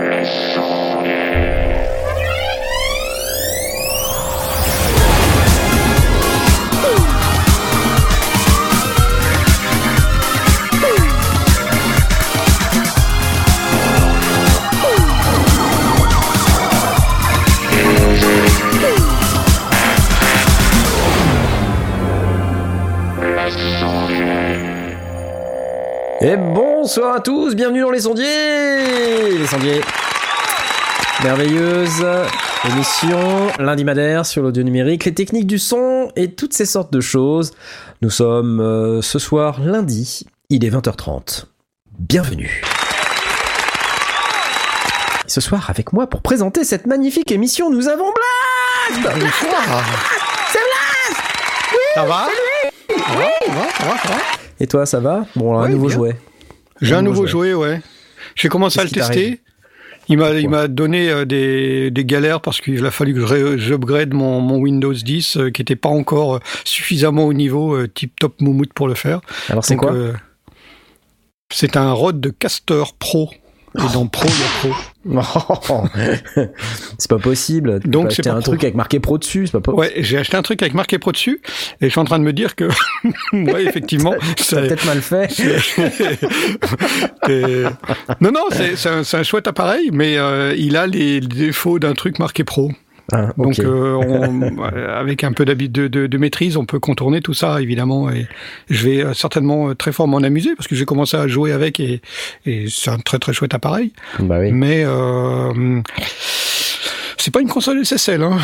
Et à tous, bienvenue dans les sondiers Les sondiers Merveilleuse émission, lundi madère sur l'audio numérique, les techniques du son et toutes ces sortes de choses. Nous sommes euh, ce soir lundi, il est 20h30. Bienvenue Ce soir avec moi pour présenter cette magnifique émission, nous avons Blast Blast C'est Blast Ça va Oui Ça va, ça va, ça va. Et toi, ça va? Bon, un nouveau bien. jouet. J'ai un nouveau jouet, ouais. J'ai commencé à le tester. Il m'a, il m'a donné euh, des, des galères parce qu'il a fallu que j'upgrade mon, mon Windows 10 euh, qui était pas encore euh, suffisamment au niveau tip top moumoute pour le faire. Alors, c'est quoi euh, C'est un Rode de Caster Pro. Et dans Pro, il y a Pro. c'est pas possible. Tu Donc, pas un pro. truc avec marqué pro dessus, c'est pas po- Ouais, j'ai acheté un truc avec marqué Pro dessus et je suis en train de me dire que, ouais, effectivement, Ça peut-être mal fait. Et- non, non, c'est c'est un, c'est un chouette appareil, mais euh, il a les défauts d'un truc marqué pro. Ah, Donc, euh, on- euh, avec un peu de, de, de maîtrise, on peut contourner tout ça, évidemment. Et je vais euh, certainement euh, très fort m'en amuser parce que j'ai commencé à jouer avec et, et c'est un très très chouette appareil. Bah oui. Mais euh, c'est pas une console SSL. Hein.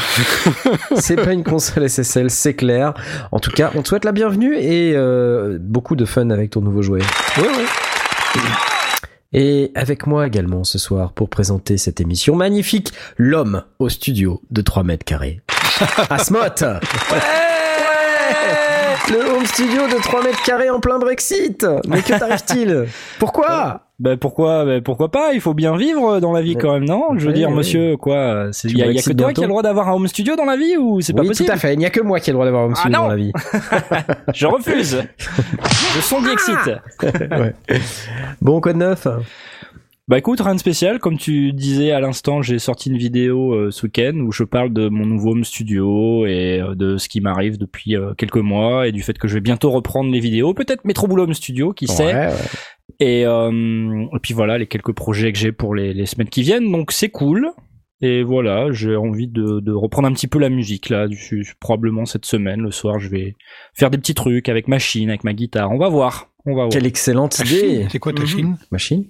C'est pas une console SSL, c'est clair. En tout cas, on te souhaite la bienvenue et euh, beaucoup de fun avec ton nouveau jouet. Ouais, ouais. Et avec moi également ce soir pour présenter cette émission magnifique, l'homme au studio de 3 mètres carrés. Asmot Ouais Le home studio de 3 mètres carrés en plein Brexit Mais que t'arrive-t-il Pourquoi Ben pourquoi, ben pourquoi pas Il faut bien vivre dans la vie quand même, non? Je veux Oui, dire, oui. monsieur, quoi Il y, a- y a que toi bientôt qui as le droit d'avoir un home studio dans la vie ou c'est pas possible? tout à fait. Il n'y a que moi qui ai le droit d'avoir un home Ah studio dans la vie. Je refuse. Je son Dixit. Bon, quoi de neuf Bah écoute, rien de spécial. Comme tu disais à l'instant, j'ai sorti une vidéo euh, ce week-end où je parle de mon nouveau home studio et euh, de ce qui m'arrive depuis euh, quelques mois et du fait que je vais bientôt reprendre les vidéos. Peut-être Metro Boulot Home Studio, qui sait. Ouais, ouais. Et, euh, et puis voilà, les quelques projets que j'ai pour les, les semaines qui viennent, donc c'est cool. Et voilà, j'ai envie de, de reprendre un petit peu la musique là, du- probablement cette semaine, le soir, je vais faire des petits trucs avec ma chine, avec ma guitare. On va voir, on va voir. Quelle excellente idée C'est quoi ta Mhm. Chine? Machine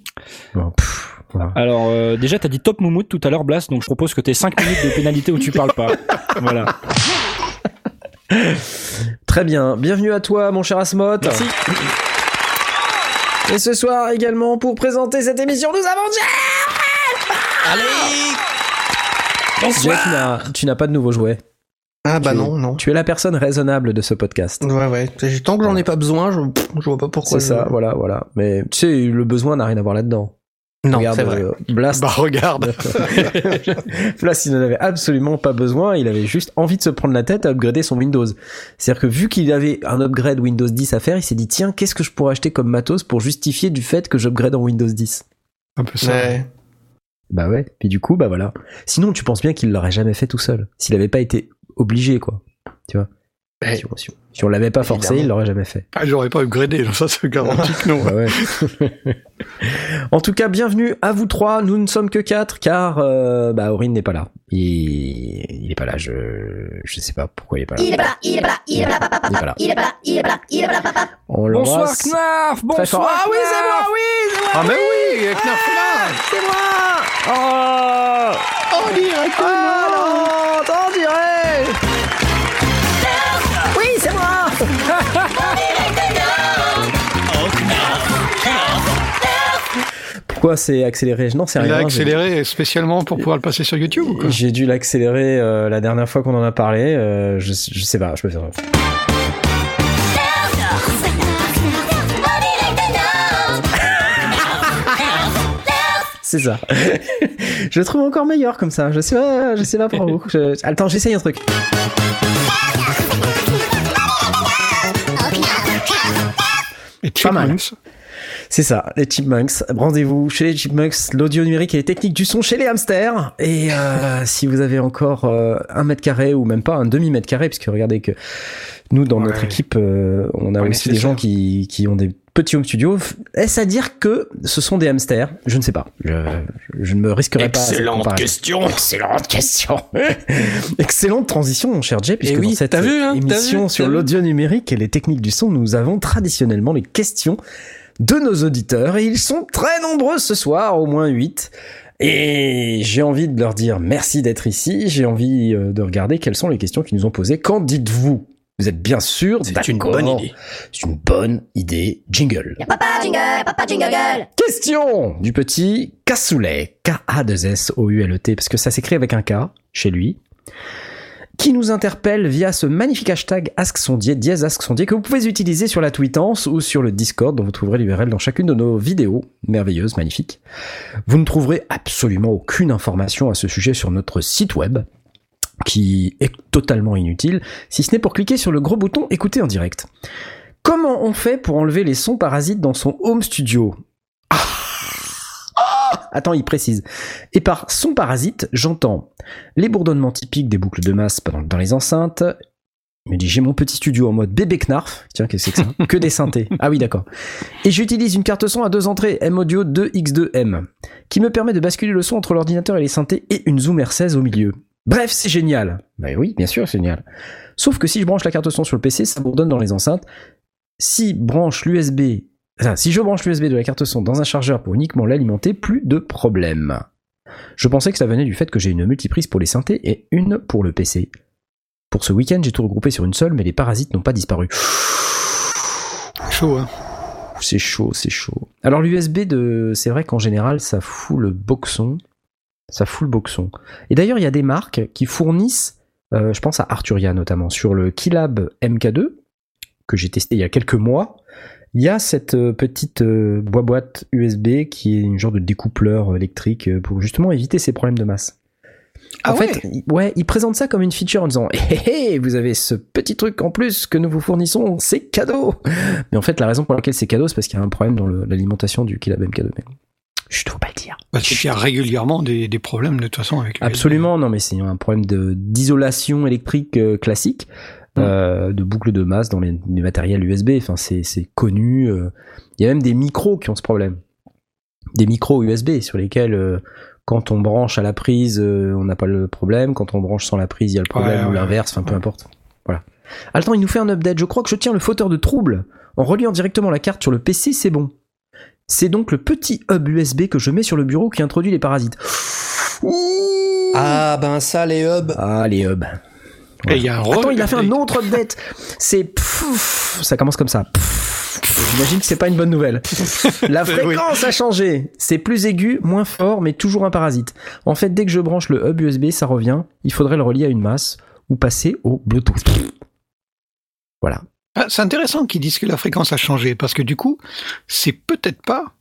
Bon, pff, voilà. Alors euh, déjà, t'as dit top moumoute tout à l'heure, Blast, donc je propose que t'aies 5 minutes de pénalité où tu parles pas. Voilà. Très bien, bienvenue à toi mon cher Asmot. Merci. Et ce soir également pour présenter cette émission, nous avons Jeff Jeff, tu n'as- tu n'as pas de nouveau jouet. Ah bah Tu- non, non. Tu es la personne raisonnable de ce podcast. Ouais, ouais. Tant que j'en ai pas besoin, je, je vois pas pourquoi. C'est je- ça, voilà, voilà. Mais tu sais, le besoin n'a rien à voir là-dedans. Non, Regarde, c'est vrai. euh, Blast, Bah regarde. Blast, il n'en avait absolument pas besoin. Il avait juste envie de se prendre la tête à upgrader son Windows. C'est-à-dire que vu qu'il avait un upgrade Windows 10 à faire, il s'est dit tiens, qu'est-ce que je pourrais acheter comme matos pour justifier du fait que j'upgrade en Windows 10 Un peu ça. Ouais. Bah ouais. Puis du coup, bah voilà. Sinon, tu penses bien qu'il l'aurait jamais fait tout seul. S'il avait pas été obligé, quoi. Tu vois. Ouais. Si, on- si on- si on l'avait pas forcé, Évidemment. il l'aurait jamais fait. Ah, j'aurais pas upgradé, ça c'est garanti que non. Ouais, ouais. en tout cas, bienvenue à vous trois. Nous ne sommes que quatre, car euh, bah Aurine n'est pas là. Il, il est pas là. Je, je sais pas pourquoi il est pas là. Il est pas là, il est pas là, il est pas là, papa, Il est pas là. il est pas là, il est pas là, il est pas là, papa. On Bonsoir Knarf, bonsoir. Ah oui, c'est moi, Knarf. oui, c'est moi. Ah mais oui, avec Nerf C'est moi. Oh, Oh, directement. ah non, t'en Pourquoi c'est accéléré? Non, c'est Il rien. a j'ai- accéléré spécialement pour pouvoir le passer sur YouTube ou quoi J'ai dû l'accélérer euh, la dernière fois qu'on en a parlé. euh, je, je sais pas, je peux faire. C'est ça. je le trouve encore meilleur comme ça. Je sais pas, je sais pas pour vous. Je- Attends, j'essaye un truc. Et Pas mal. C'est ça, les Chipmunks. Rendez-vous chez les Chipmunks, l'audio numérique et les techniques du son chez les hamsters. Et euh, si vous avez encore euh, un mètre carré ou même pas un demi mètre carré, puisque regardez que nous dans Ouais. notre équipe, euh, on a aussi des gens qui, qui ont des petits home studios. Est-ce à dire que ce sont des hamsters? Je ne sais pas. Je, je ne me risquerai pas. à question. Excellente question. Excellente transition, mon cher Jay, puisque Eh oui, dans cette vu, hein, émission vu, sur l'audio numérique et les techniques du son, nous avons traditionnellement les questions de nos auditeurs et ils sont très nombreux ce soir, au moins 8. Et j'ai envie de leur dire merci d'être ici. J'ai envie euh, de regarder quelles sont les questions qu'ils nous ont posées. Qu'en dites-vous? Vous êtes bien sûr C'est une d'accord bonne idée. C'est une bonne idée. Jingle. Y'a papa jingle, papa jingle. Question du petit Cassoulet, K-A-2-S-O-U-L-E-T, parce que ça s'écrit avec un K chez lui, qui nous interpelle via ce magnifique hashtag AskSondier, dièse AskSondier, que vous pouvez utiliser sur la tweetance ou sur le Discord, dont vous trouverez l'URL dans chacune de nos vidéos, merveilleuses, magnifiques. Vous ne trouverez absolument aucune information à ce sujet sur notre site web, qui est totalement inutile, si ce n'est pour cliquer sur le gros bouton écouter en direct. Comment on fait pour enlever les sons parasites dans son home studio? Ah Attends, il précise. Et par son parasite, j'entends les bourdonnements typiques des boucles de masse dans les enceintes. Il me dit j'ai mon petit studio en mode bébé knarf. Tiens, qu'est-ce que c'est que ça? Que des synthés. Ah oui, d'accord. Et j'utilise une carte son à deux entrées M-Audio 2X2M qui me permet de basculer le son entre l'ordinateur et les synthés et une Zoom R16 au milieu. Bref, c'est génial. Bah oui, bien sûr, c'est génial. Sauf que si je branche la carte son sur le PC, ça bourdonne dans les enceintes. Si branche l'USB, si je branche l'USB de la carte son dans un chargeur pour uniquement l'alimenter, plus de problème. Je pensais que ça venait du fait que j'ai une multiprise pour les synthés et une pour le PC. Pour ce week-end, j'ai tout regroupé sur une seule, mais les parasites n'ont pas disparu. Chaud, hein. C'est chaud, c'est chaud. Alors l'USB de, c'est vrai qu'en général, ça fout le boxon, ça fout le boxon. Et d'ailleurs, il y a des marques qui fournissent, euh, je pense à Arturia notamment, sur le Keylab MK2 que j'ai testé il y a quelques mois. Il y a cette euh, petite euh, boîte USB qui est une genre de découpleur électrique euh, pour justement éviter ces problèmes de masse. Ah en ouais fait, il- ouais, ils présentent ça comme une feature en disant hé hé, hé, vous avez ce petit truc en plus que nous vous fournissons, c'est cadeau. Mais en fait, la raison pour laquelle c'est cadeau, c'est parce qu'il y a un problème dans l'alimentation du Keylab MK2. Mais je ne faut pas le dire. Parce qu'il y a régulièrement des, des problèmes de toute façon avec. Absolument, non, mais c'est un problème d'isolation électrique classique, euh, de boucle de masse dans les, les matériels USB. Enfin, c'est c'est connu. euh. Il y a même des micros qui ont ce problème. Des micros USB sur lesquels, euh, quand on branche à la prise, euh, on n'a pas le problème. Quand on branche sans la prise, il y a le problème Ouais, ou ouais, l'inverse. Enfin, peu importe. Voilà. Attends, il nous fait un update. Je crois que je tiens le fauteur de trouble. En reliant directement la carte sur le PC, c'est bon. C'est donc le petit hub USB que je mets sur le bureau qui introduit les parasites. Ah ben ça les hubs. Ah, les hubs. Et il y a un Attends, il a fait un autre update. C'est pfff, ça commence comme ça. J'imagine que c'est pas une bonne nouvelle. La fréquence a changé. C'est plus aigu, moins fort, mais toujours un parasite. En fait, dès que je branche le hub USB, ça revient. Il faudrait le relier à une masse ou passer au Bluetooth. Voilà. Ah, c'est intéressant qu'ils disent que la fréquence a changé, parce que du coup, c'est peut-être pas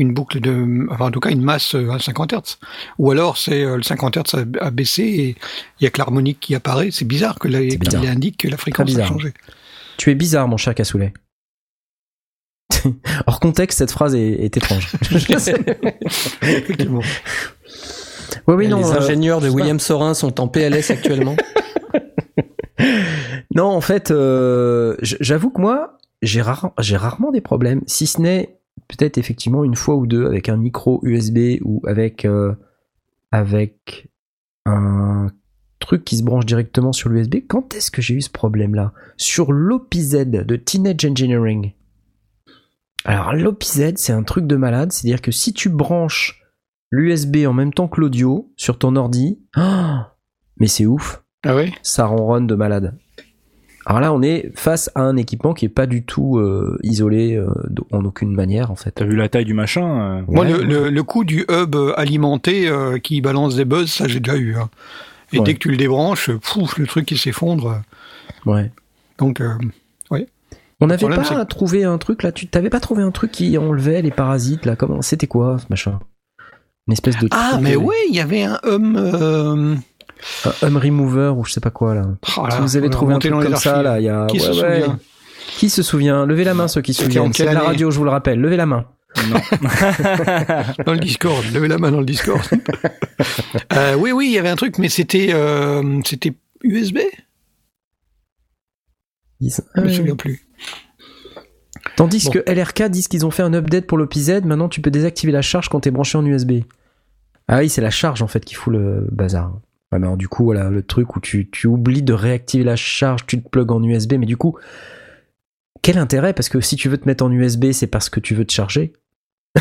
une boucle de, enfin, en tout cas une masse euh, à 50 Hz. Ou alors c'est euh, le 50 Hz a, a baissé et il y a que l'harmonique qui apparaît. C'est bizarre que la, bizarre. indique que la fréquence a changé. Tu es bizarre, mon cher Cassoulet. Hors contexte, cette phrase est, est étrange. Effectivement. Oui, oui, non. les euh, ingénieurs de pas. William Sorin sont en PLS actuellement. Non, en fait, euh, j'avoue que moi, j'ai rare- j'ai rarement des problèmes, si ce n'est peut-être effectivement une fois ou deux avec un micro USB ou avec euh, avec un truc qui se branche directement sur l'USB. Quand est-ce que j'ai eu ce problème-là? Sur l'OPZ de Teenage Engineering. Alors l'OPZ, c'est un truc de malade, c'est-à-dire que si tu branches l'USB en même temps que l'audio sur ton ordi, mais c'est ouf Ah oui ça ronronne de malade. Alors là, on est face à un équipement qui est pas du tout euh, isolé euh, en aucune manière en fait. T'as vu la taille du machin euh, Moi, Ouais. le, le, le coup du hub alimenté euh, qui balance des buzz, ça j'ai déjà eu. hein. Et Ouais. dès que tu le débranches, pouf, le truc il s'effondre. Ouais. Donc, euh, On n'avait pas trouvé un truc là. Tu t'avais pas trouvé un truc qui enlevait les parasites là Comment C'était quoi ce machin? Une espèce de ah, mais oui, il y avait un hum. Un hum remover ou je sais pas quoi là. oh là, si vous avez trouvé un truc comme ça là, il y a Qui se ouais, souvient Qui se souvient? Levez la main ceux qui se souviennent. C'est de la radio, je vous le rappelle? Levez la main. Non. Dans le Discord, levez la main dans le Discord. Euh, oui, oui, il y avait un truc, mais c'était euh, c'était USB Ils- Je me souviens plus. Tandis Bon. que LRK disent qu'ils ont fait un update pour l'OPZ, maintenant tu peux désactiver la charge quand t'es branché en USB. Ah oui, c'est la charge en fait qui fout le bazar. Ouais, mais alors, du coup, voilà, le truc où tu, tu oublies de réactiver la charge, tu te plugs en USB, mais du coup, quel intérêt? Parce que si tu veux te mettre en USB, c'est parce que tu veux te charger.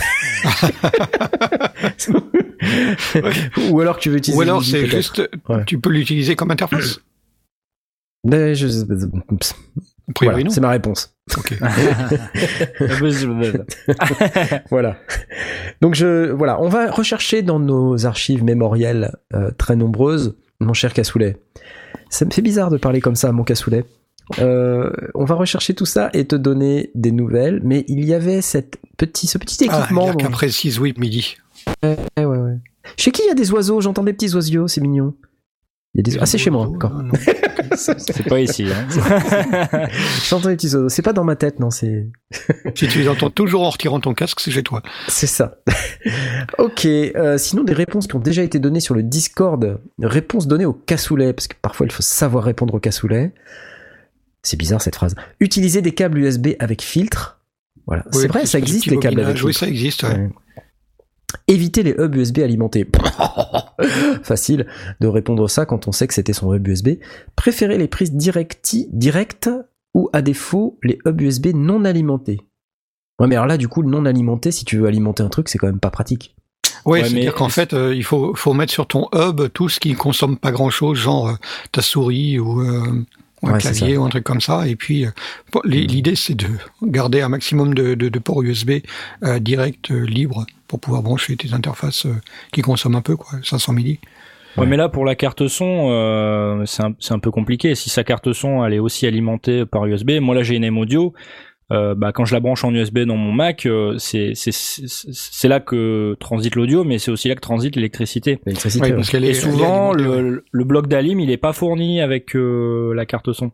Ou alors tu veux utiliser Ou alors c'est juste, Ouais. tu peux l'utiliser comme interface. Mais je- Voilà, c'est ma réponse. Ok. voilà. Donc je voilà, on va rechercher dans nos archives mémorielles euh, très nombreuses, mon cher Cassoulet. Ça me fait bizarre de parler comme ça, mon Cassoulet. Euh, on va rechercher tout ça et te donner des nouvelles, mais il y avait cette petit, ce petit Ah, équipement. il y a qu'un dont- précise, oui, midi. Ouais, ouais, ouais. Chez qui il y a des oiseaux? J'entends des petits oiseaux, c'est mignon. Il y a des... Ah, c'est chez moi, d'accord. Non. C'est pas ici. Hein. J'entends des petits oiseaux. C'est pas dans ma tête, non, c'est. si tu les entends toujours en retirant ton casque, c'est chez toi. C'est ça. ok. euh, sinon, des réponses qui ont déjà été données sur le Discord. Réponses données au cassoulet, parce que parfois il faut savoir répondre au cassoulet. C'est bizarre cette phrase. Utiliser des câbles USB avec filtre. Voilà. Oui, c'est vrai, ça existe les câbles avec bobinage. Oui, filtre. ça existe. ouais. Ouais. Éviter les hubs USB alimentés. Facile de répondre ça quand on sait que c'était son hub USB. Préférer les prises directi, directes ou à défaut les hubs USB non alimentés. Ouais, mais alors là, du coup, le non alimenté, si tu veux alimenter un truc, c'est quand même pas pratique. Ouais, Ouais, c'est-à-dire mais- qu'en fait, euh, il faut, faut mettre sur ton hub tout ce qui consomme pas grand-chose, genre euh, ta souris ou, euh, ou un Ouais, clavier ou un truc comme ça. Et puis, euh, l'i- l'idée, c'est de garder un maximum de, de, de ports USB euh, directs, euh, libres, pour pouvoir brancher tes interfaces euh, qui consomment un peu, quoi, 500 milli. Ouais, mais là, pour la carte son, euh, c'est un, c'est un peu compliqué. Si sa carte son, elle est aussi alimentée par USB, moi là, j'ai une M audio. Euh, bah, quand je la branche en USB dans mon Mac, euh, c'est c'est c'est c'est là que transite l'audio, mais c'est aussi là que transite l'électricité. L'électricité. Ouais, Et souvent, le, le bloc d'alim, il est pas fourni avec euh, la carte son.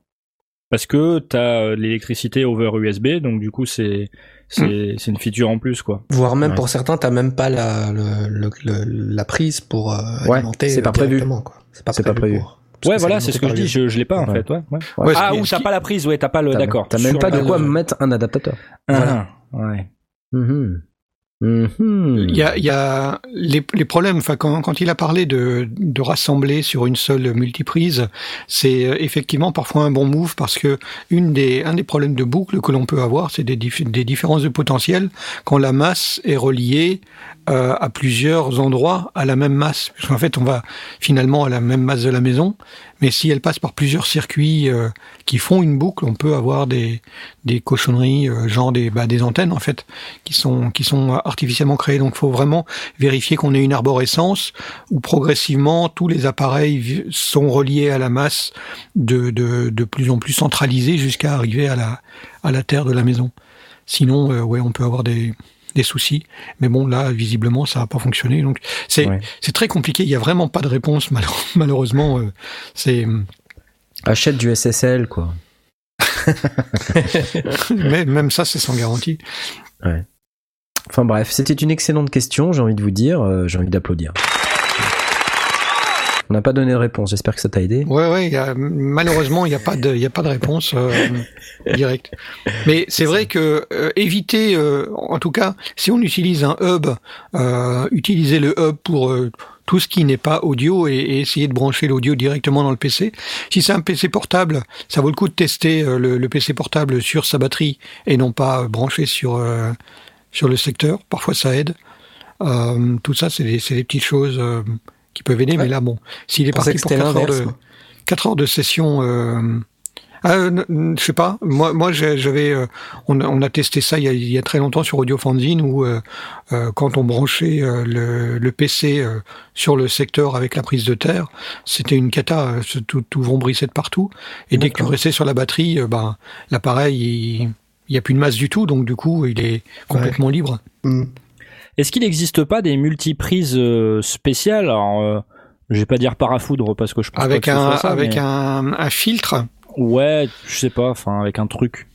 Parce que t'as euh, l'électricité over USB, donc du coup, c'est c'est c'est une feature en plus, quoi. Voire même Ouais. pour certains, t'as même pas la, le, le- le- la prise pour euh, Ouais, alimenter c'est pas euh, prévu. C'est pas C'est pas prévu. pour- Ouais, voilà, c'est ce que je dis. Je, je l'ai pas en Ouais. fait. Ouais, ouais. Ouais, ah, ou t'as pas la prise, ouais, t'as pas le. D'accord. T'as même pas de quoi mettre un adaptateur. Ah, ouais. Mhm. Mhm. Il y a, il y a les, les problèmes. Enfin, quand, quand il a parlé de, de rassembler sur une seule multiprise, c'est euh, effectivement parfois un bon move parce que une des, un des problèmes de boucle que l'on peut avoir, c'est des, dif- des différences de potentiel quand la masse est reliée euh, à plusieurs endroits à la même masse. Parce qu'en fait, on va finalement à la même masse de la maison, mais si elle passe par plusieurs circuits euh, qui font une boucle, on peut avoir des, des cochonneries, euh, genre des, bah, des antennes en fait, qui sont, qui sont artificiellement créées. Donc, il faut vraiment vérifier qu'on ait une arborescence où progressivement tous les appareils sont reliés à la masse de, de, de plus en plus centralisée jusqu'à arriver à la, à la terre de la maison. Sinon, euh, ouais, on peut avoir des, des soucis. Mais bon, là, visiblement, ça n'a pas fonctionné. Donc, c'est Ouais. très compliqué. Il n'y a vraiment pas de réponse, malheure- malheureusement. euh, c'est Achète du SSL, quoi. mais même ça, c'est sans garantie. Enfin bref, c'était une excellente question, j'ai envie de vous dire, euh, j'ai envie d'applaudir. On n'a pas donné de réponse, j'espère que ça t'a aidé. Ouais, ouais. il y a- malheureusement, il n'y a pas de, il a pas de réponse euh, directe. Mais c'est vrai que euh, éviter, euh, en tout cas, si on utilise un hub, utiliser le hub pour tout ce qui n'est pas audio et, et essayer de brancher l'audio directement dans le PC. Si c'est un PC portable, ça vaut le coup de tester le, le PC portable sur sa batterie et non pas branché sur sur le secteur. Parfois, ça aide. Tout ça, c'est des, des petites choses qui peuvent aider. Mais là, bon, s'il est parti pour c'était 4 heures de moi. 4 heures de session. Euh... Ah, je sais pas. Moi, moi, j'avais, euh, on, a- on a testé ça il y a, il y a très longtemps sur Audio Fanzine où euh, euh, quand on branchait le, le PC sur le secteur avec la prise de terre, c'était une cata. Tout, tout vombrissait de partout. Et dès que tu restais sur la batterie, ben l'appareil, il il y a plus de masse du tout, donc du coup, il est complètement libre. Hmm. Est-ce qu'il n'existe pas des multiprises euh, spéciales? Alors, euh, je vais pas dire parafoudre parce que je pense Avec pas que ce un, soit ça, avec mais- un, un filtre? Ouais, je sais pas. Enfin, avec un truc.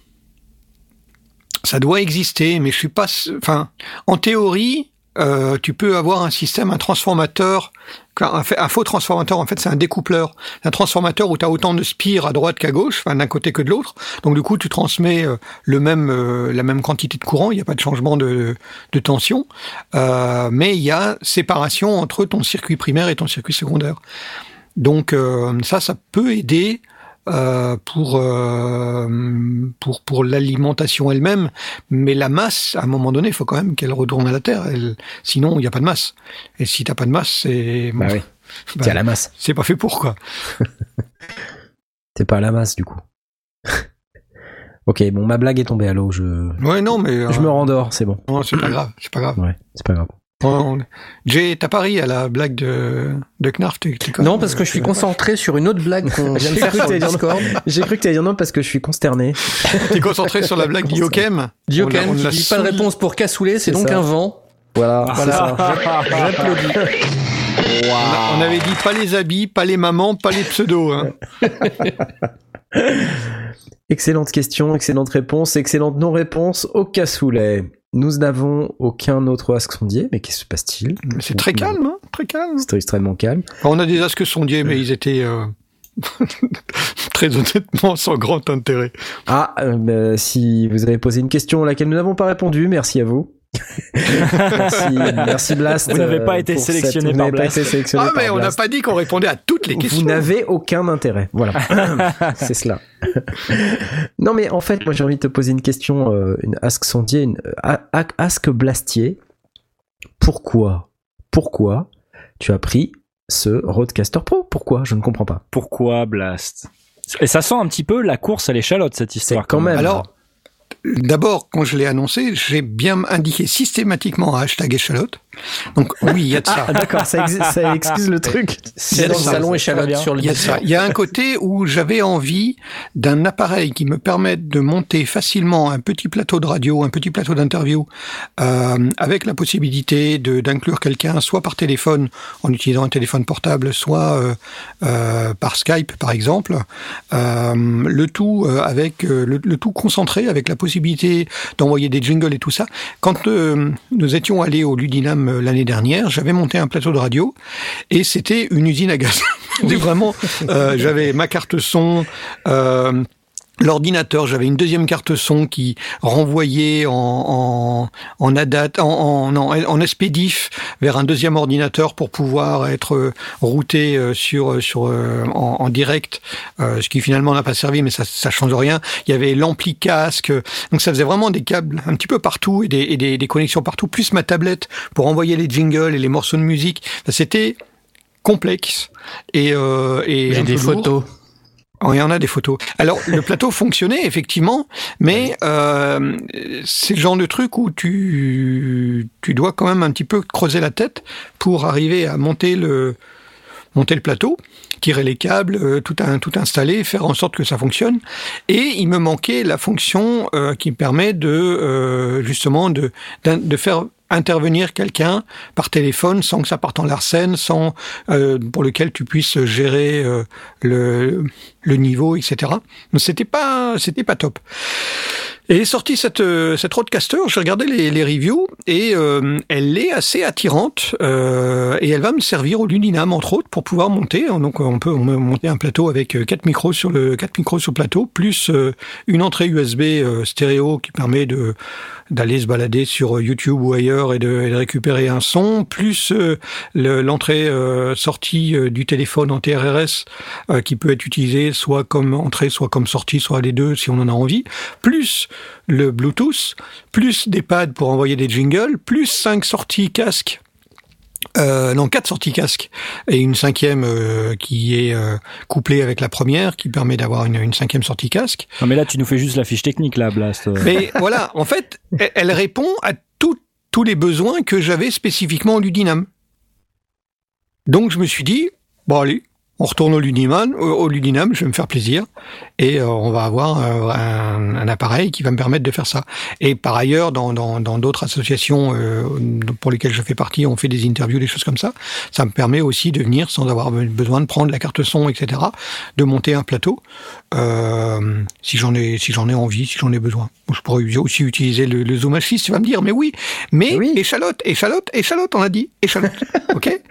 ça doit exister, mais je suis pas. Enfin, en théorie, euh, tu peux avoir un système, un transformateur, un, fa- un faux transformateur. En fait, c'est un découpleur, un transformateur où tu as autant de spires à droite qu'à gauche, enfin d'un côté que de l'autre. Donc du coup, tu transmets euh, le même, euh, la même quantité de courant. Il n'y a pas de changement de, de tension, Euh, mais il y a séparation entre ton circuit primaire et ton circuit secondaire. Donc euh, ça, ça peut aider euh, pour, euh, pour pour l'alimentation elle-même, mais la masse, à un moment donné, il faut quand même qu'elle retourne à la Terre. Elle- sinon, il n'y a pas de masse. Et si t'as pas de masse, c'est Bah oui. bah, T'es à la masse. c'est pas fait pour quoi. T'es pas à la masse, du coup. ok, bon, ma blague est tombée à l'eau. Je, Ouais, non, mais euh, je me rendors, c'est bon. non, c'est pas grave, c'est pas grave. Ouais, c'est pas grave. On- Jay, t'as pas ri à la blague de de Knarf quand Non, parce que je suis euh, concentré sur une autre blague qu'on vient de J'ai faire cru sur que le t'allais dire Discord. J'ai cru que t'allais dire non parce que je suis consterné. T'es concentré sur la blague d'Iokem l'a qui dit pas de réponse pour Cassoulet, c'est donc ça. un vent. Voilà, ça. J'applaudis. On avait dit pas les habits, pas les mamans, pas les pseudos. Hein. Excellente question, excellente réponse, excellente non-réponse au cassoulet. Nous n'avons aucun autre asque sondier, mais qu'est-ce qui se passe-t-il? C'est très calme, hein, très calme. C'est extrêmement calme. On a des asques sondiers, mais ils étaient euh, très honnêtement sans grand intérêt. Ah, euh, bah, si vous avez posé une question à laquelle nous n'avons pas répondu, merci à vous. Merci, merci Blast. Vous n'avez pas euh, été pour sélectionné cette- par pas Blast. été sélectionné Ah, mais par on n'a pas dit qu'on répondait à toutes les questions. Vous n'avez aucun intérêt. Voilà. c'est cela. non, mais en fait, moi, j'ai envie de te poser une question, euh, une ask sondier, une euh, ask blastier. Pourquoi, pourquoi tu as pris ce Roadcaster Pro? Pourquoi? Je ne comprends pas. Pourquoi Blast? Et ça sent un petit peu la course à l'échalote, cette histoire. quand même. Alors, d'abord, quand je l'ai annoncé, j'ai bien indiqué systématiquement un hashtag échalote. Donc oui, il y a de ça. Ah, d'accord, ça, ça excuse le truc. C'est dans le salon échalote sur le Il y a de ça. Il y a un côté où j'avais envie d'un appareil qui me permette de monter facilement un petit plateau de radio, un petit plateau d'interview, euh, avec la possibilité de d'inclure quelqu'un soit par téléphone en utilisant un téléphone portable, soit euh, euh, par Skype par exemple. Euh, le tout euh, avec euh, le, le tout concentré avec la possibilité d'envoyer des jingles et tout ça. Quand euh, nous étions allés au Ludinam euh, l'année dernière, j'avais monté un plateau de radio et c'était une usine à gaz. Vraiment, euh, j'avais ma carte son. Euh, L'ordinateur, j'avais une deuxième carte son qui renvoyait en, en, en ADAT, en, en, en SPDIF vers un deuxième ordinateur pour pouvoir être euh, routé euh, sur, sur, euh, en, en direct, ce qui finalement n'a pas servi, mais ça, ça change rien. Il y avait l'ampli casque, donc ça faisait vraiment des câbles un petit peu partout et des, et des, des connexions partout, plus ma tablette pour envoyer les jingles et les morceaux de musique. C'était complexe et, euh, et des lourd. Oh, il y en a des photos. Alors, le plateau fonctionnait effectivement, mais euh, c'est le genre de truc où tu, tu dois quand même un petit peu creuser la tête pour arriver à monter le, monter le plateau, tirer les câbles, euh, tout, un, tout installer, faire en sorte que ça fonctionne. Et il me manquait la fonction euh, qui me permet de euh, justement de, de faire intervenir quelqu'un par téléphone sans que ça parte en larcène, sans euh, pour lequel tu puisses gérer euh, le, le niveau, etc. C'était pas c'était pas top. Et est sortie cette euh, cette Roadcaster, j'ai regardé les, les reviews et euh, elle est assez attirante euh, et elle va me servir au Luninam entre autres pour pouvoir monter. Donc on peut, on peut monter un plateau avec euh, quatre micros sur le quatre micros sur le plateau plus euh, une entrée USB stéréo qui permet de d'aller se balader sur YouTube ou ailleurs et de, et de récupérer un son, plus le- l'entrée euh, sortie du téléphone en TRRS qui peut être utilisé soit comme entrée, soit comme sortie, soit les deux si on en a envie, plus le Bluetooth, plus des pads pour envoyer des jingles, plus cinq sorties casque. Euh, non, quatre sorties casque et une cinquième euh, qui est euh, couplée avec la première, qui permet d'avoir une, une cinquième sortie casque. Non, mais là, tu nous fais juste la fiche technique, là, Blast. Mais voilà, en fait, elle- elle répond à tout- tous les besoins que j'avais spécifiquement au Ludinam. Donc je me suis dit, bon allez, on retourne au Ludinam, au, Ludinam, je vais me faire plaisir, et euh, on va avoir euh, un, un appareil qui va me permettre de faire ça. Et par ailleurs, dans dans dans d'autres associations euh, pour lesquelles je fais partie, on fait des interviews, des choses comme ça. Ça me permet aussi de venir sans avoir besoin de prendre la carte son, etc., de monter un plateau euh, si j'en ai si j'en ai envie, si j'en ai besoin. Je pourrais aussi utiliser le, le Zoom H6, tu vas me dire, mais oui, mais Oui. échalote, échalote, échalote, on a dit, échalote, ok?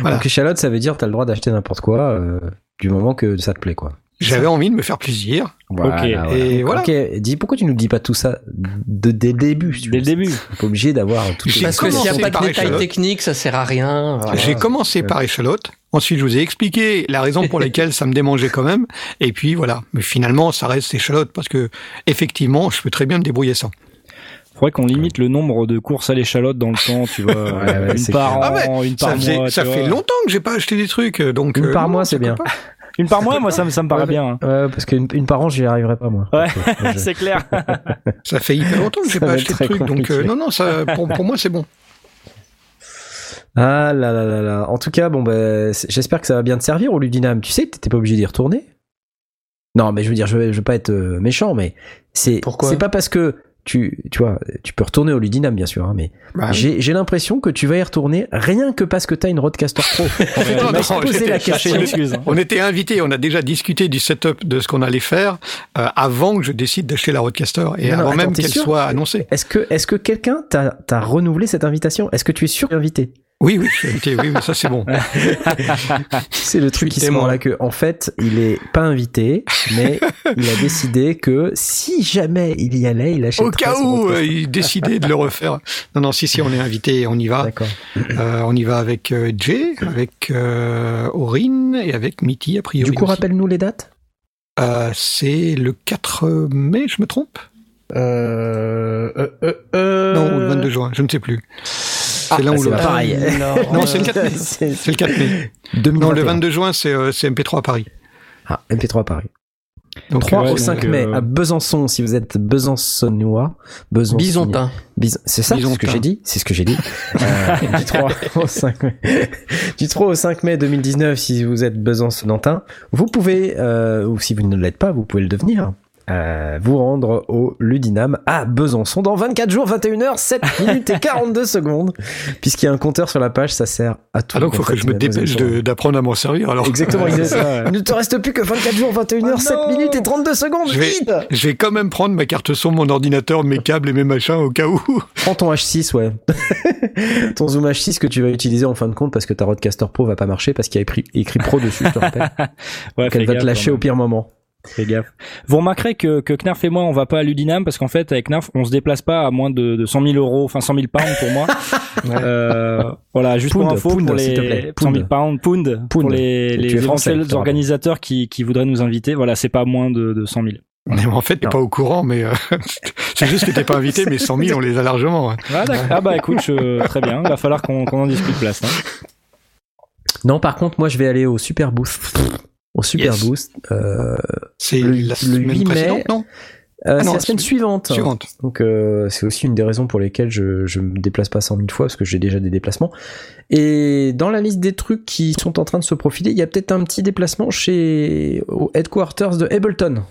Voilà. Donc échalote, ça veut dire t'as le droit d'acheter n'importe quoi euh, du moment que ça te plaît, quoi. J'avais envie de me faire plaisir. Voilà, Et voilà. Ok, dis pourquoi tu nous dis pas tout ça de, dès le début Dès le début. Pas obligé d'avoir tout. Parce que s'il n'y a pas de détails techniques, ça sert à rien. voilà. J'ai commencé par échalote. Ensuite, je vous ai expliqué la raison pour laquelle ça me démangeait quand même. Et puis voilà. Mais finalement, ça reste échalote parce que effectivement, je peux très bien me débrouiller sans. Faudrait qu'on limite le nombre de courses à l'échalote dans le temps, tu vois. Ouais, ouais, une par an, Ah ouais, une par ça faisait- mois. ça fait longtemps que j'ai pas acheté des trucs, donc Une euh, par non, mois, c'est bien. Une par mois, moi, ça, me- ça me paraît Ouais, bien. hein. Ouais, parce qu'une une par an, j'y arriverai pas moi. Ouais, euh, c'est clair. Ça fait hyper longtemps que j'ai pas acheté de trucs, donc euh, non, non, ça, pour, pour moi, c'est bon. Ah là là là là. En tout cas, bon bah, j'espère que ça va bien te servir au Ludinam. Tu sais que t'étais pas obligé d'y retourner? Non, mais je veux dire, je veux, je veux pas être euh, méchant, mais c'est Pourquoi? c'est pas parce que tu tu vois, tu peux retourner au Ludinam bien sûr, hein, mais Bah, j'ai j'ai l'impression que tu vas y retourner rien que parce que t'as une Rodecaster Pro. Non, tu m'as non, posé la j'étais- question. Chercher une excuse. hein. On était invités, on a déjà discuté du setup de ce qu'on allait faire euh, avant que je décide d'acheter la Roadcaster et Non, non, avant attends, même qu'elle soit annoncée. Est-ce que est-ce que quelqu'un t'a t'a renouvelé cette invitation? Est-ce que tu es sûr invité? Oui, oui, invité, oui, oui, ça c'est bon. C'est le truc qui se là que en fait, il est pas invité, mais il a décidé que si jamais il y allait, il achèterait Au cas où euh, il décidait de le refaire. Non, non, si, si, on est invité, on y va. D'accord. Euh, on y va avec euh, Jay, avec euh, Aurine et avec Mitty, a priori. Du coup, rappelle-nous les dates. C'est le 4 mai, je me trompe? Euh, euh, euh, euh, Non, ou le 22 juin, je ne sais plus. C'est l'un bah, ou l'autre. pareil. non, Non, c'est le 4 mai. C'est C'est le 4 mai. 2021. Non, le 22 juin, c'est euh, c'est MP3 à Paris. Ah, MP3 à Paris. Donc, 3 euh, au donc, 5 euh, mai à Besançon, si vous êtes besançonnois. Besançon- Bisontin. Bison- C'est ça ce que Bisontin. j'ai dit C'est ce que j'ai dit. Euh, du 3 au 5 mai. Du 3 au 5 mai 2019, si vous êtes besançonnantin, vous pouvez, euh, ou si vous ne l'êtes pas, vous pouvez le devenir. Euh, vous rendre au Ludinam à Besançon dans 24 jours, 21 heures, 7 minutes et 42 secondes. Puisqu'il y a un compteur sur la page, ça sert à tout. Ah donc, en faut que je me dépêche d'apprendre à m'en servir. Alors, Exactement, il, ça, il ne te reste plus que 24 jours, 21 heures, Oh 7 non minutes et 32 secondes. Je vais- Vite je vais quand même prendre ma carte son, mon ordinateur, mes câbles et mes machins au cas où. Prends ton H6, ouais. ton Zoom H6 que tu vas utiliser en fin de compte parce que ta Rodecaster Pro va pas marcher parce qu'il y a écrit, écrit Pro dessus, je te rappelle. Ouais, Qu'elle fais va te lâcher quand au pire moment. Fais gaffe. Vous remarquerez que, que Knarf et moi, on va pas à Ludinam parce qu'en fait, avec Knarf, on se déplace pas à moins de, de 100 000 euros, enfin 100 000 pounds pour moi. euh, voilà, juste Pound, pour info, pound, pour les plaît. 100 000 Pound. pounds, pound, pour Pound. les, Tu les es français, organisateurs qui, qui voudraient nous inviter. Voilà, c'est pas moins de, de 100 000. Mais en fait, t'es Non. pas au courant, mais euh, c'est juste que t'es pas invité, mais 100 000, on les a largement. hein. Ah, ah bah écoute, je- très bien. Il va falloir qu'on qu'on en discute place. Hein. Non, par contre, moi, je vais aller au Super Boost. Au Super Yes. Boost. Euh, C'est Le- la le semaine 8 mai. non? Euh, Ah c'est la semaine su- suivante. Suivante. Donc euh, c'est aussi une des raisons pour lesquelles je je me déplace pas 100 000 fois parce que j'ai déjà des déplacements. Et dans la liste des trucs qui sont en train de se profiler, il y a peut-être un petit déplacement chez au headquarters de Ableton.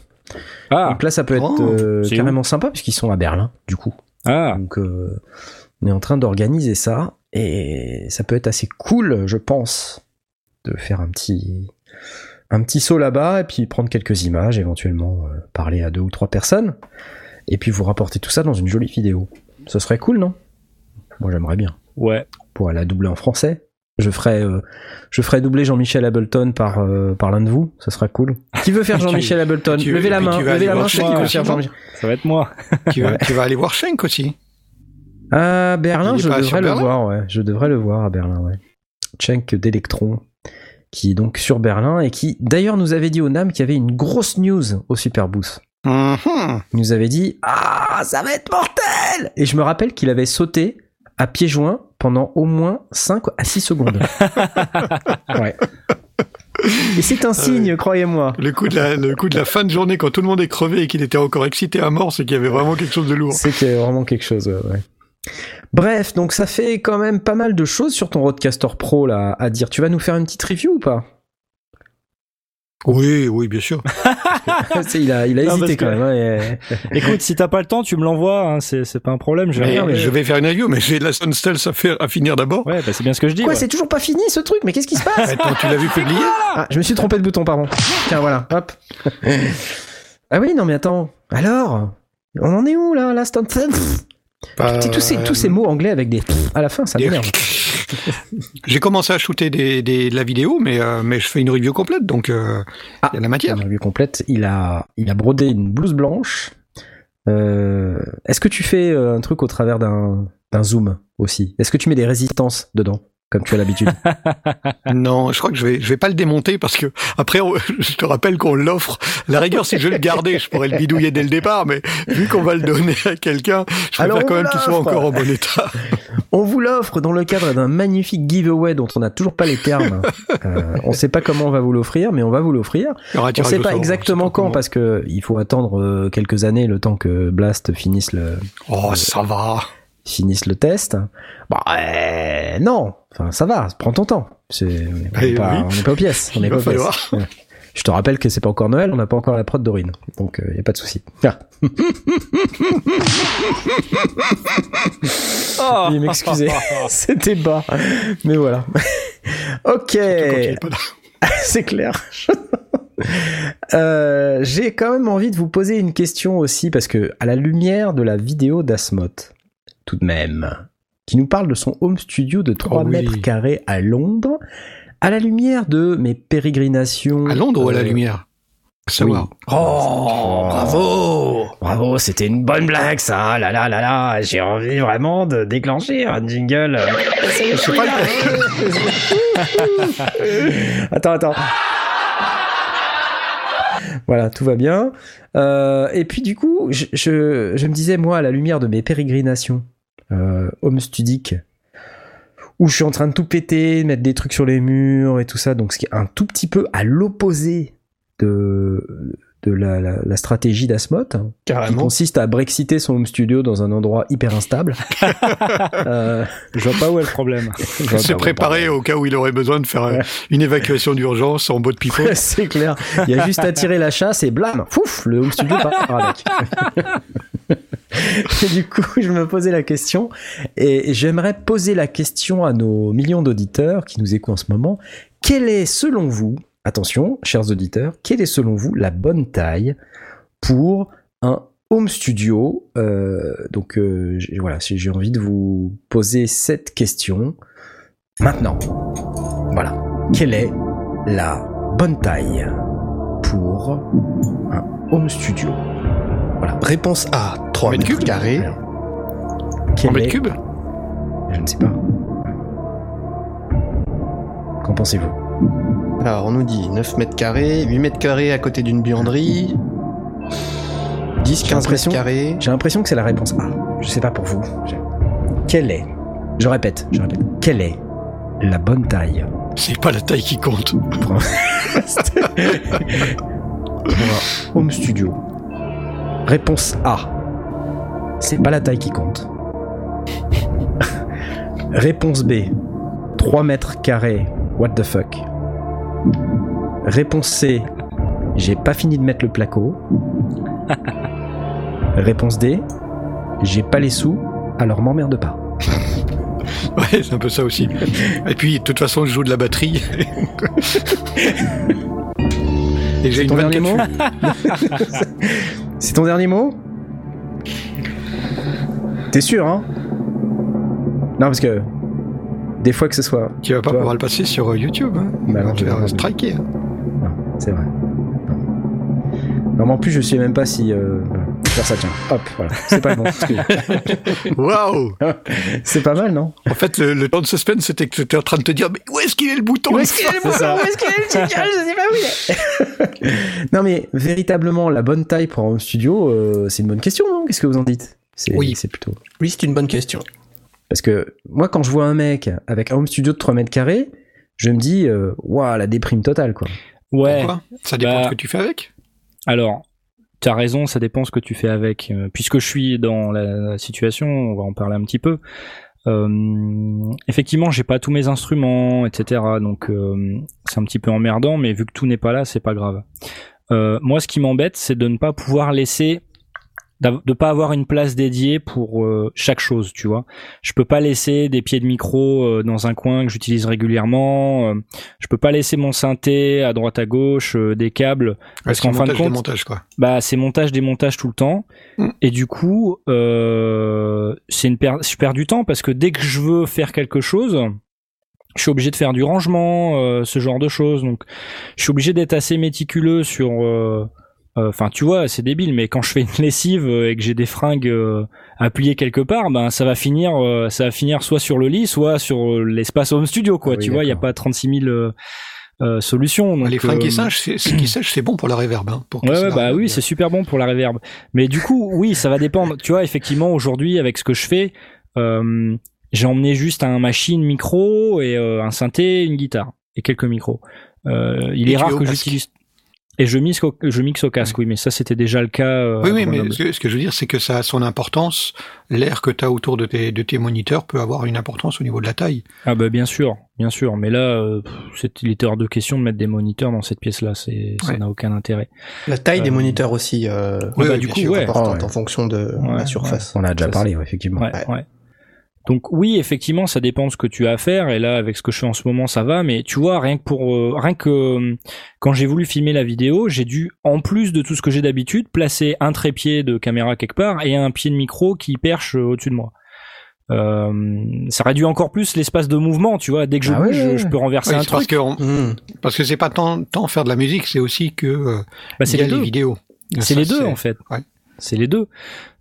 Ah, Donc là, ça peut être Oh, euh, c'est carrément sympa puisqu'ils sont à Berlin, du coup. ah, Donc euh, on est en train d'organiser ça et ça peut être assez cool, je pense, de faire un petit un petit saut là-bas et puis prendre quelques images, éventuellement euh, parler à deux ou trois personnes et puis vous rapporter tout ça dans une jolie vidéo. Ce serait cool, non? Moi, j'aimerais bien. ouais. Pour la doubler en français. Je ferais, euh, je ferais doubler Jean-Michel Ableton par, euh, par l'un de vous. Ce serait cool. Qui veut faire Jean-Michel Ableton? tu- Levez la main. Levez la main. qui Schenk aussi, faire Jean-Michel. Ça va être moi. tu, vas, tu vas aller voir Schenk aussi. À Berlin, Il est je devrais le Berlin? voir, ouais. Je devrais le voir à Berlin, ouais. D'Electron, qui est donc sur Berlin et qui, d'ailleurs, nous avait dit au NAM qu'il y avait une grosse news au Superboost. Mhm. Il nous avait dit Ah, ça va être mortel Et je me rappelle qu'il avait sauté à pieds joints pendant au moins 5 à 6 secondes. ouais. Et c'est un signe, croyez-moi. Le coup, de la, le coup de la fin de journée, quand tout le monde est crevé et qu'il était encore excité à mort, c'est qu'il y avait vraiment quelque chose de lourd. C'est qu'il y a vraiment quelque chose, ouais, ouais. Bref, donc ça fait quand même pas mal de choses sur ton Roadcaster Pro là à dire. Tu vas nous faire une petite review ou pas? Oui, oui, bien sûr. C'est- il a, il a Non, hésité que- quand même. hein, et- Écoute, si t'as pas le temps, tu me l'envoies, hein, c'est c'est pas un problème. Je vais Mais, regarder. je vais faire une review, mais j'ai la Sun Stealth à, faire, à finir d'abord. Ouais, bah, c'est bien ce que je dis. Quoi, ouais. c'est toujours pas fini ce truc? Mais qu'est-ce qui se passe? Attends, tu l'as vu publier? Ah, je me suis trompé de bouton, pardon. Tiens, voilà, hop. ah oui, non mais attends. Alors, on en est où là, Last on Tous ces tous ces mots anglais avec des à la fin, ça m'énerve. J'ai commencé à shooter des, des, de la vidéo, mais, euh, mais je fais une review complète, donc euh, il Ah. y a de la matière. Une revue complète. Il a il a brodé une blouse blanche. Euh, Est-ce que tu fais euh, un truc au travers d'un zoom aussi? Est-ce que tu mets des résistances dedans? Comme tu as l'habitude Non, je crois que je vais, je vais pas le démonter parce que après, on- je te rappelle qu'on l'offre. La rigueur, si je le gardais, je pourrais le bidouiller dès le départ, mais vu qu'on va le donner à quelqu'un, je préfère quand même qu'il soit encore en bon état. On vous l'offre dans le cadre d'un magnifique giveaway dont on n'a toujours pas les termes. Euh, on sait pas comment on va vous l'offrir, mais on va vous l'offrir. On tirage sait pas sort, exactement quand comment. parce que il faut attendre euh, quelques années le temps que Blast finisse le Oh, ça va. finisse le test. Bah euh, non, enfin ça va, prends ton temps. C'est on n'est Eh pas, oui. aux pièces, on pas aux pièces. Ouais. Je te rappelle que c'est pas encore Noël, on n'a pas encore la prod d'Aurine, donc il y a pas de souci. Ah. Oh. Veuillez m'excuser, c'était bas, mais voilà. ok. C'est clair. Euh, J'ai quand même envie de vous poser une question aussi parce que à la lumière de la vidéo d'Asmoth, tout de même, qui nous parle de son home studio de 3 Oh oui. mètres carrés à Londres, à la lumière de mes pérégrinations À Londres ou à la euh, lumière Savoir. Oh, bravo Bravo, c'était une bonne blague ça là là là là J'ai envie vraiment de déclencher un jingle. C'est pas le- attends, attends. Voilà, tout va bien. Euh, et puis du coup, je, je, je me disais, moi, à la lumière de mes pérégrinations euh, home studiques, où je suis en train de tout péter, de mettre des trucs sur les murs et tout ça, donc ce qui est un tout petit peu à l'opposé de, de la, la, la stratégie d'Asmoth, hein, qui consiste à brexiter son home studio dans un endroit hyper instable. euh, Je vois pas où est le problème. pas, préparé au cas où il aurait besoin de faire euh, une évacuation d'urgence en bout de c'est clair. Il y a juste à tirer la chasse et blam, fouf, le home studio part avec. et du coup, je me posais la question et j'aimerais poser la question à nos millions d'auditeurs qui nous écoutent en ce moment. Quelle est, selon vous, attention, chers auditeurs, quelle est selon vous la bonne taille pour un home studio euh, Donc euh, voilà, j'ai envie de vous poser cette question maintenant. Voilà. Quelle est la bonne taille pour un home studio? Réponse A, 3 Mètres carrés. En mètres est cubes Je ne sais pas. Qu'en pensez-vous Alors, on nous dit 9 mètres carrés, 8 mètres carrés à côté d'une buanderie, 10, J'ai 15 l'impression- mètres carrés. J'ai l'impression que c'est la réponse A. Je sais pas pour vous. Quelle est Je répète, je répète. Quelle est la bonne taille C'est pas la taille qui compte. pour un, pour un home studio Réponse A. C'est pas la taille qui compte. Réponse B. 3 mètres carrés. What the fuck? Réponse C. J'ai pas fini de mettre le placo. Réponse D. J'ai pas les sous, alors m'emmerde pas. Ouais, c'est un peu ça aussi. Et puis, de toute façon, je joue de la batterie. Et j'ai C'est une ton dernier 24 mot? C'est ton dernier mot? T'es sûr, hein? Non, parce que des fois que ce soit. Tu vas pas Toi. pouvoir le passer sur euh, YouTube. Hein. Bah non, tu vas pas. striker. hein. Non, c'est vrai. Non. Mais en plus, je sais même pas si. Euh... Faire ça, tiens. Hop, voilà. C'est pas bon. Waouh c'est pas mal, non? En fait, le, le temps de suspense, c'était que tu étais en train de te dire Mais où est-ce qu'il est le bouton? Où est-ce qu'il est le bouton? Où est-ce qu'il est le jingle Je sais pas où il est. non, mais véritablement, la bonne taille pour un studio, euh, c'est une bonne question, non? Qu'est-ce que vous en dites? C'est Oui. c'est plutôt. Oui, c'est une bonne question. Parce que moi, quand je vois un mec avec un home studio de 3 mètres carrés, je me dis, euh, waouh, la déprime totale, quoi. Ouais. Pourquoi? Ça dépend Bah, de ce que tu fais avec? Alors, t'as raison, ça dépend ce que tu fais avec. Euh, Puisque je suis dans la, la situation, on va en parler un petit peu. Euh, effectivement, j'ai pas tous mes instruments, etc. Donc euh, c'est un petit peu emmerdant, mais vu que tout n'est pas là, c'est pas grave. Euh, moi, ce qui m'embête, c'est de ne pas pouvoir laisser de pas avoir une place dédiée pour euh, chaque chose, tu vois. Je peux pas laisser des pieds de micro euh, dans un coin que j'utilise régulièrement. Euh, je peux pas laisser mon synthé à droite à gauche, des câbles, parce qu'en fin de compte, montage, quoi. bah c'est montage démontage tout le temps. Mm. Et du coup, c'est une per je perds du temps parce que dès que je veux faire quelque chose, je suis obligé de faire du rangement, ce genre de choses. Donc, je suis obligé d'être assez méticuleux sur euh, enfin, tu vois, c'est débile, mais quand je fais une lessive euh, et que j'ai des fringues euh, à plier quelque part, ben ça va finir, ça va finir soit sur le lit, soit sur l'espace home studio, quoi. Ah oui, tu vois, il y a pas 36 000 euh, solutions. Donc, les fringues qui sèchent, c'est, qui sèchent, c'est bon pour la réverb. Hein, pour ouais, ouais bah oui, c'est super bon pour la réverb. Mais du coup, oui, ça va dépendre. Tu vois, effectivement, aujourd'hui, avec ce que je fais, euh, j'ai emmené juste un machine micro et un synthé, une guitare et quelques micros. Euh, il Et est rare que j'utilise. Et je mixe au, je mixe au casque, oui, mais ça c'était déjà le cas. euh, Oui, oui, mais ce que, ce que je veux dire, c'est que ça a son importance. L'air que tu as autour de tes, de tes moniteurs peut avoir une importance au niveau de la taille. Ah bah bien sûr, bien sûr, mais là, euh, pff, c'est- il était hors de question de mettre des moniteurs dans cette pièce-là, c'est ça Ouais. n'a aucun intérêt. La taille des Euh, moniteurs aussi, euh, Oui, bah, oui, du coup, sûr. ouais. importante Ah ouais. en fonction de Ouais, la surface. On a déjà Ça, parlé, ouais, effectivement. Ouais, Ouais. ouais. Donc oui, effectivement, ça dépend de ce que tu as à faire. Et là, avec ce que je fais en ce moment, ça va. Mais tu vois, rien que pour euh, rien que euh, quand j'ai voulu filmer la vidéo, j'ai dû, en plus de tout ce que j'ai d'habitude, placer un trépied de caméra quelque part et un pied de micro qui perche euh, au-dessus de moi. Euh, ça réduit encore plus l'espace de mouvement, tu vois. Dès que je Ah bouge, ouais, je, je peux renverser Oui, un parce truc. que, on- Hmm. parce que c'est pas tant, tant faire de la musique, c'est aussi que euh, Bah, c'est il y a les deux. vidéos. C'est les deux en fait. ouais. C'est les deux.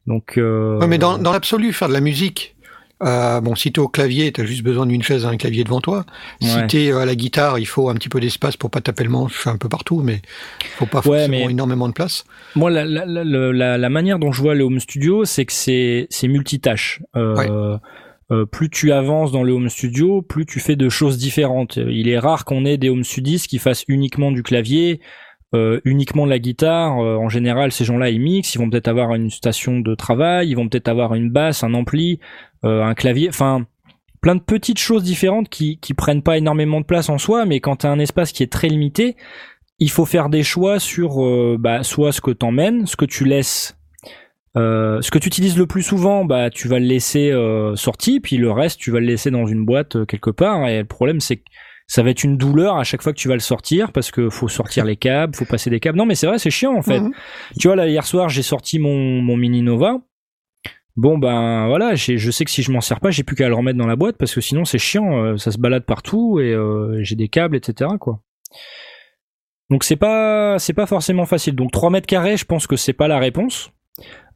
Donc. Euh... Ouais, mais dans, dans l'absolu, faire de la musique, euh, bon, si t'es au clavier, t'as juste besoin d'une chaise et un clavier devant toi. Si Ouais. t'es euh, à la guitare, il faut un petit peu d'espace pour pas taper le manche un peu partout, mais faut pas Ouais, forcément mais- énormément de place. Moi, la, la, la, la, la manière dont je vois le home studio, c'est que c'est multitâche. Euh, euh, plus tu avances dans le home studio, plus tu fais de choses différentes. Il est rare qu'on ait des home studios qui fassent uniquement du clavier, euh, uniquement de la guitare. Euh, en général, ces gens-là, ils mixent. Ils vont peut-être avoir une station de travail, ils vont peut-être avoir une basse, un ampli, euh, un clavier. Enfin, plein de petites choses différentes qui qui prennent pas énormément de place en soi, mais quand tu as un espace qui est très limité, il faut faire des choix sur euh, bah, soit ce que t'emmènes, ce que tu laisses, euh, ce que tu utilises le plus souvent, bah tu vas le laisser euh, sorti, puis le reste tu vas le laisser dans une boîte euh, quelque part. Et le problème c'est que ça va être une douleur à chaque fois que tu vas le sortir parce que faut sortir les câbles, faut passer des câbles. Non mais c'est vrai, c'est chiant en fait. Mhm. Tu vois là hier soir j'ai sorti mon mon mini Nova. Bon ben voilà, j'ai- je sais que si je m'en sers pas, j'ai plus qu'à le remettre dans la boîte parce que sinon c'est chiant, euh, ça se balade partout et euh, j'ai des câbles etc quoi. Donc c'est pas c'est pas forcément facile. Donc 3 mètres carrés, je pense que c'est pas la réponse.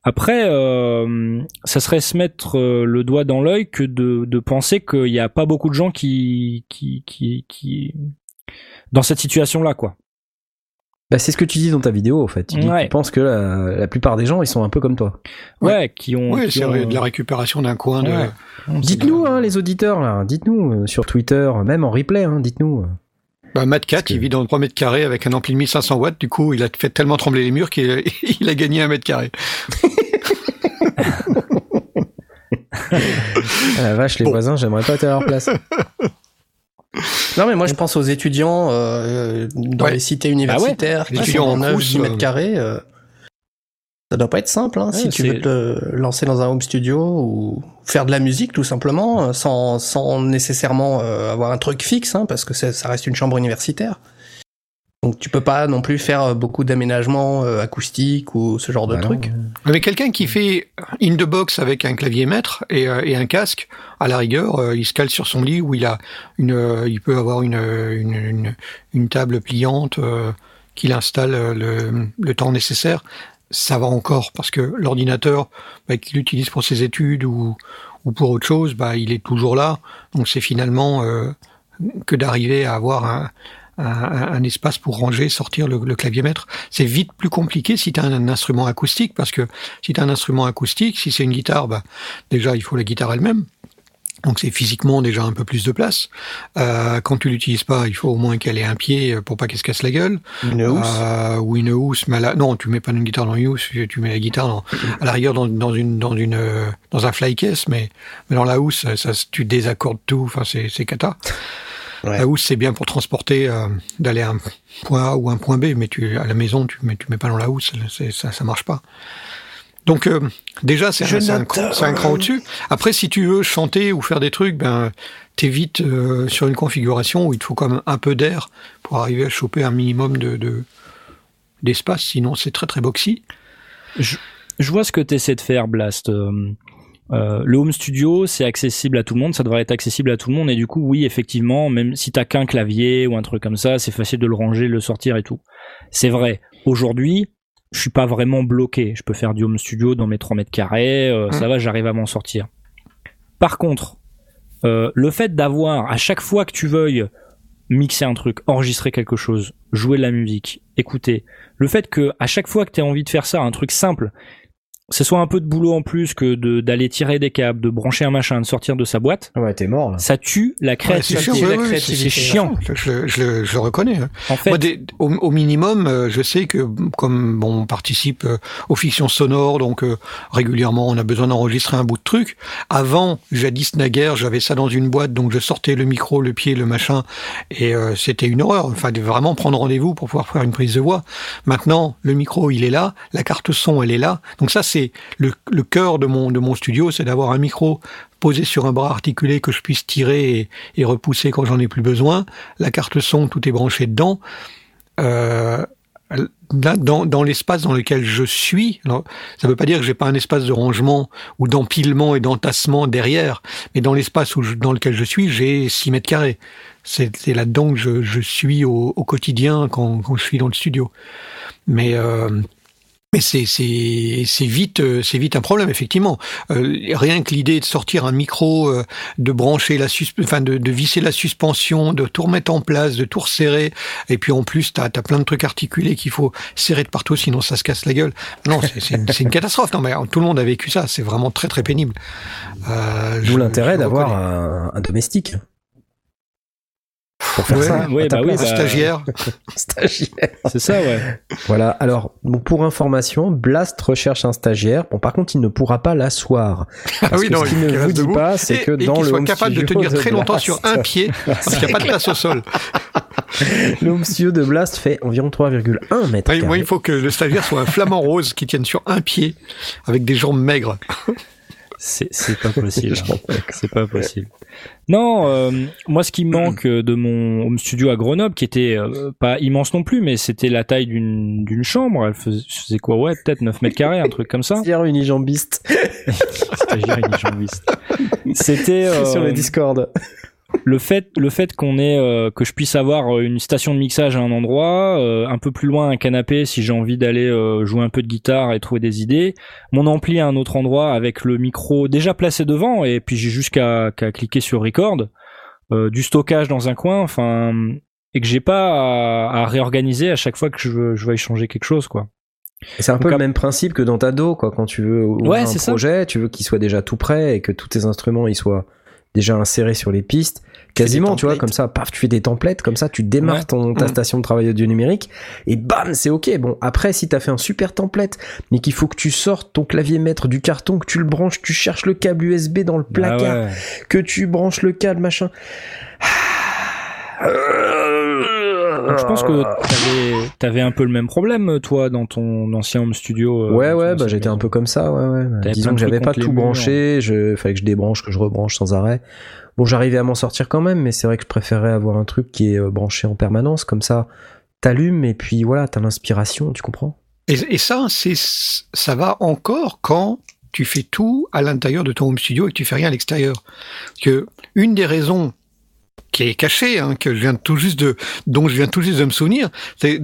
Après, euh, ça serait se mettre euh, le doigt dans l'œil que de, de penser qu'il n'y a pas beaucoup de gens qui qui qui, qui dans cette situation-là quoi. Bah, c'est ce que tu dis dans ta vidéo, en fait. Tu, dis que Ouais. tu penses que la, la plupart des gens, ils sont un peu comme toi. Ouais, Ouais. qui ont. Oui, qui c'est ont- de la récupération d'un coin de. Ouais. Dites-nous, hein, les auditeurs, là. Dites-nous euh, sur Twitter, même en replay, hein, dites-nous. Bah, Matt Cat, que- il vit dans le 3 mètres carrés avec un ampli de 1500 watts. Du coup, il a fait tellement trembler les murs qu'il il a gagné un mètre carré. Ah, la vache, les Bon. voisins, j'aimerais pas être à leur place. Non, mais moi, je pense aux étudiants euh, dans Ouais. les cités universitaires Les qui étudiants sont en en 9 Crous, 10 mètres euh, carrés. euh, ça doit pas être simple, hein, Ouais, si tu veux te lancer dans un home studio ou faire de la musique, tout simplement, euh, sans, sans nécessairement euh, avoir un truc fixe, hein, parce que ça reste une chambre universitaire. Donc, tu peux pas non plus faire euh, beaucoup d'aménagements euh, acoustiques ou ce genre de Bah non. trucs. Mais quelqu'un qui fait in the box avec un clavier maître et, euh, et un casque, à la rigueur, euh, il se cale sur son lit où il a une, euh, il peut avoir une, une, une, une table pliante euh, qu'il installe le, le temps nécessaire. Ça va encore parce que l'ordinateur bah, qu'il utilise pour ses études ou, ou pour autre chose, bah, il est toujours là. Donc c'est finalement euh, que d'arriver à avoir un, un, un espace pour ranger, sortir le, le clavier maître. C'est vite plus compliqué si tu as un, instrument acoustique, parce que si tu as un instrument acoustique, si c'est une guitare, bah, déjà il faut la guitare elle-même. Donc c'est physiquement déjà un peu plus de place. Euh, quand tu l'utilises pas, il faut au moins qu'elle ait un pied pour pas qu'elle se casse la gueule. Une housse. Euh, ou une housse. Mais là, non, tu mets pas une guitare dans une housse. Tu mets la guitare dans, à la rigueur dans, dans une dans une euh, dans un fly case, mais mais dans la housse, ça, tu désaccordes tout. Enfin, c'est c'est cata. Ouais. La housse, c'est bien pour transporter, euh, d'aller à un point A ou un point B, mais tu à la maison, tu mets tu mets pas dans la housse, ça ça marche pas. Donc euh, déjà c'est un, un cran, c'est un cran au-dessus. Après si tu veux chanter ou faire des trucs, ben t'es vite euh, sur une configuration où il te faut quand même un peu d'air pour arriver à choper un minimum de de- d'espace. Sinon c'est très très boxy. Je vois ce que tu essaies de faire, Blast. Euh, euh, le home studio, c'est accessible à tout le monde, ça devrait être accessible à tout le monde, et du coup, oui, effectivement, même si t'as qu'un clavier ou un truc comme ça, c'est facile de le ranger, le sortir et tout. C'est vrai. Aujourd'hui, je suis pas vraiment bloqué. Je peux faire du home studio dans mes 3 mètres carrés, euh, ça va, j'arrive à m'en sortir. Par contre, euh, le fait d'avoir à chaque fois que tu veuilles mixer un truc, enregistrer quelque chose, jouer de la musique, écouter, le fait que à chaque fois que tu as envie de faire ça, un truc simple, ce soit un peu de boulot en plus que de d'aller tirer des câbles, de brancher un machin, de sortir de sa boîte, Ouais, t'es mort là. ça tue la Ouais, créativité. c'est sûr, la ouais, ouais, créativité, c'est- c'est chiant. Je, je- je le- je le reconnais. hein. En fait, Moi, des- au, au minimum, euh, je sais que comme bon, on participe euh, aux fictions sonores, donc euh, régulièrement on a besoin d'enregistrer un bout de truc. Avant, jadis naguère, j'avais ça dans une boîte, donc je sortais le micro, le pied, le machin, et euh, c'était une horreur. Enfin, de vraiment prendre rendez-vous pour pouvoir faire une prise de voix. Maintenant, le micro, il est là, la carte son, elle est là. Donc ça, c'est le, cœur de mon studio, c'est d'avoir un micro posé sur un bras articulé que je puisse tirer et, repousser quand j'en ai plus besoin. La carte son, tout est branché dedans. Euh, là, dans, dans l'espace dans lequel je suis, ça ne veut pas dire que j'ai pas un espace de rangement ou d'empilement et d'entassement derrière, mais dans l'espace où dans lequel je suis, j'ai 6 mètres carrés. C'est là-dedans que je, suis au, quotidien quand, quand je suis dans le studio. Mais euh, mais c'est c'est c'est vite euh, c'est vite un problème effectivement. Euh, rien que l'idée de sortir un micro, euh, de brancher la enfin de, de visser la suspension, de tout remettre en place, de tout resserrer, et puis en plus t'as as plein de trucs articulés qu'il faut serrer de partout sinon ça se casse la gueule. Non c'est une, une catastrophe. Non mais tout le monde a vécu ça. C'est vraiment très très pénible. Euh, D'où l'intérêt d'avoir un, un domestique. Pour faire Ouais, ça. ouais, ta bah oui, bah- stagiaire. stagiaire. c'est ça, ouais. Voilà. Alors, bon, pour information, Blast recherche un stagiaire. Bon, par contre, il ne pourra pas l'asseoir. Ah oui, que non, ce il qu'il ne vous reste dit debout. pas, c'est que et dans qu'il le soit home capable de tenir très longtemps Blast, sur un pied parce qu'il n'y a pas de place au sol. le home studio de Blast fait environ 3,1 mètres. Oui, moi, il faut que le stagiaire soit un flamant rose qui tienne sur un pied avec des jambes maigres. C'est c'est pas possible. hein. c'est pas possible. Non, euh, moi ce qui me manque euh, de mon home studio à Grenoble, qui était euh, pas immense non plus, mais c'était la taille d'une d'une chambre. Elle faisait, faisait quoi? Ouais, peut-être 9 mètres carrés, un truc comme ça. Stagiaire unijambiste Stagiaire unijambiste. C'était euh, sur le Discord. Le fait le fait qu'on ait euh, que je puisse avoir euh, une station de mixage à un endroit euh, un peu plus loin un canapé si j'ai envie d'aller euh, jouer un peu de guitare et trouver des idées mon ampli à un autre endroit avec le micro déjà placé devant et puis j'ai juste qu'à cliquer sur record euh, du stockage dans un coin enfin et que j'ai pas à, à réorganiser à chaque fois que je veux je veux changer quelque chose quoi C'est un peu le même principe que dans ta dos, quoi. Quand tu veux ouvrir Ouais, un ça. projet, tu veux qu'il soit déjà tout prêt et que tous tes instruments ils soient déjà insérés sur les pistes. Quasiment, tu vois, comme ça, paf, tu fais des templates, comme ça, tu démarres Ouais. ton, ta station de travail audio numérique, et bam, c'est ok. Bon, après, si t'as fait un super template, mais qu'il faut que tu sortes ton clavier maître du carton, que tu le branches, tu cherches le câble USB dans le placard, Ah ouais. que tu branches le câble, machin. Donc, je pense que t'avais avais un peu le même problème toi dans ton ancien home studio euh, Ouais, ouais, bah j'étais un peu comme ça, ouais, ouais. T'avais Disons que j'avais pas tout murs. branché, je fallait que je débranche, que je rebranche sans arrêt. Bon, j'arrivais à m'en sortir quand même, mais c'est vrai que je préférais avoir un truc qui est euh, branché en permanence, comme ça, t'allumes et puis voilà, t'as l'inspiration, tu comprends Et, et ça, c'est, ça va encore quand tu fais tout à l'intérieur de ton home studio et que tu fais rien à l'extérieur. Parce que une des raisons qui est cachée, hein, que je viens tout juste de, dont je viens tout juste de me souvenir, c'est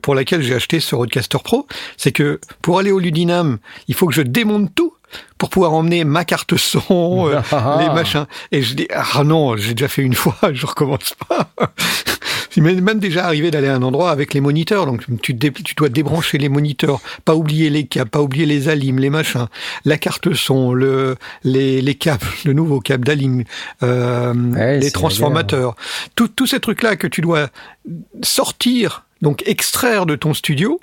pour laquelle j'ai acheté ce Rodecaster Pro, c'est que pour aller au Ludinam, il faut que je démonte tout pour pouvoir emmener ma carte son, euh, les machins. Et je dis, ah non, j'ai déjà fait une fois, je recommence pas. C'est même même déjà arrivé d'aller à un endroit avec les moniteurs. Donc tu, dé- tu dois débrancher les moniteurs, pas oublier les câbles, pas oublier les alimes, les machins, la carte son, le, les, les câbles, le nouveau câble d'alim, euh, Ouais, les transformateurs, Tout- tous ces trucs-là que tu dois sortir, donc extraire de ton studio,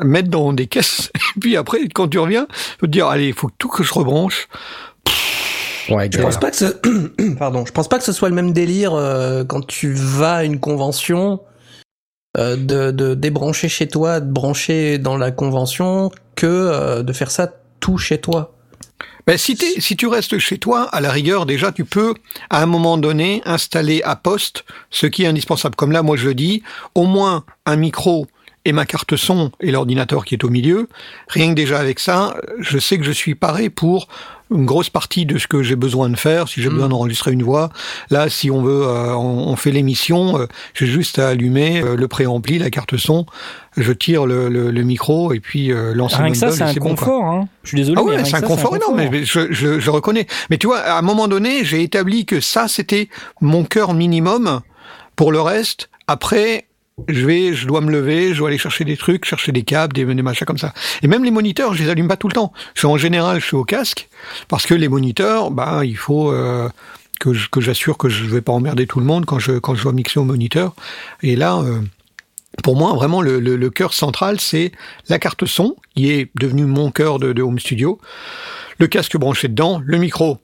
mettre dans des caisses, et puis après, quand tu reviens, tu te dire, allez, il faut tout que je rebranche. Ouais, Je pense pas que ce... pardon, je pense pas que ce soit le même délire euh, quand tu vas à une convention euh, de, de débrancher chez toi, de brancher dans la convention, que euh, de faire ça tout chez toi. Ben, si, si tu restes chez toi, à la rigueur, déjà, tu peux, à un moment donné, installer à poste ce qui est indispensable. Comme là, moi, je le dis, au moins un micro et ma carte son et l'ordinateur qui est au milieu. Rien que déjà avec ça, je sais que je suis paré pour une grosse partie de ce que j'ai besoin de faire. Si j'ai Mm. besoin d'enregistrer une voix, là, si on veut, euh, on, on fait l'émission, euh, j'ai juste à allumer euh, le préampli, la carte son, je tire le, le, le micro et puis euh, lancer Rien que ça, c'est un bon, confort. Hein. Je suis désolé. Ah ouais, c'est un confort énorme, mais mais je, je, je reconnais. Mais tu vois, à un moment donné, j'ai établi que ça, c'était mon cœur minimum. Pour le reste, après, je vais, je dois me lever, je dois aller chercher des trucs, chercher des câbles, des, des machins comme ça. Et même les moniteurs, je les allume pas tout le temps. Je en général, je suis au casque, parce que les moniteurs, bah, il faut euh, que que j'assure que je vais pas emmerder tout le monde quand je quand je dois mixer au moniteur. Et là. euh, pour moi, vraiment, le, le, le cœur central, c'est la carte son, qui est devenue mon cœur de, de home studio, le casque branché dedans, le micro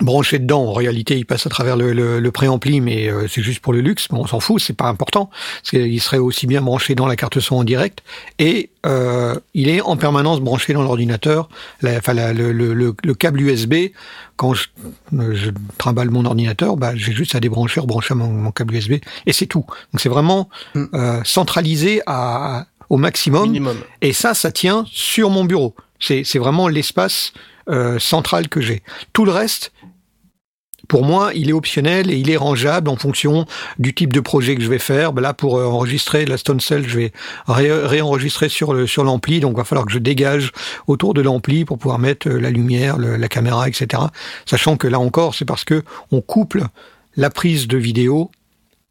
branché dedans. En réalité, il passe à travers le, le, le préampli, mais euh, c'est juste pour le luxe. Bon, on s'en fout, c'est pas important. Il serait aussi bien branché dans la carte son en direct, et euh, il est en permanence branché dans l'ordinateur. Enfin, le, le, le, le câble USB, quand je, je trimballe mon ordinateur, bah, j'ai juste à débrancher, rebrancher mon, mon câble USB, et c'est tout. Donc c'est vraiment Mm. euh, centralisé à, au maximum. Minimum. Et ça, ça tient sur mon bureau. C'est c'est vraiment l'espace euh, central que j'ai. Tout le reste, pour moi, il est optionnel et il est rangeable en fonction du type de projet que je vais faire. Là, pour euh, enregistrer la Stone Cell, je vais ré- réenregistrer sur le sur l'ampli, donc il va falloir que je dégage autour de l'ampli pour pouvoir mettre euh, la lumière, la caméra, etc. Sachant que là encore, c'est parce que on couple la prise de vidéo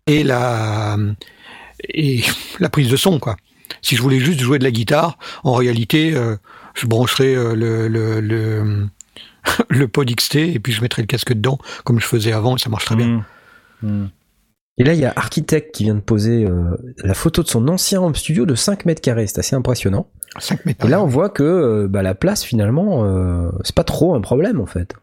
et la et la prise de son, quoi. Si je voulais juste jouer de la guitare, en réalité, euh, je brancherais le, le, le, le pod XT et puis je mettrais le casque dedans, comme je faisais avant, et ça marche très bien. Mmh. Mmh. Et là, il y a Architect qui vient de poser euh, la photo de son ancien home studio de 5 mètres carrés. C'est assez impressionnant. 5 mètres. Et là, on voit que euh, bah, la place, finalement, euh, c'est pas trop un problème, en fait.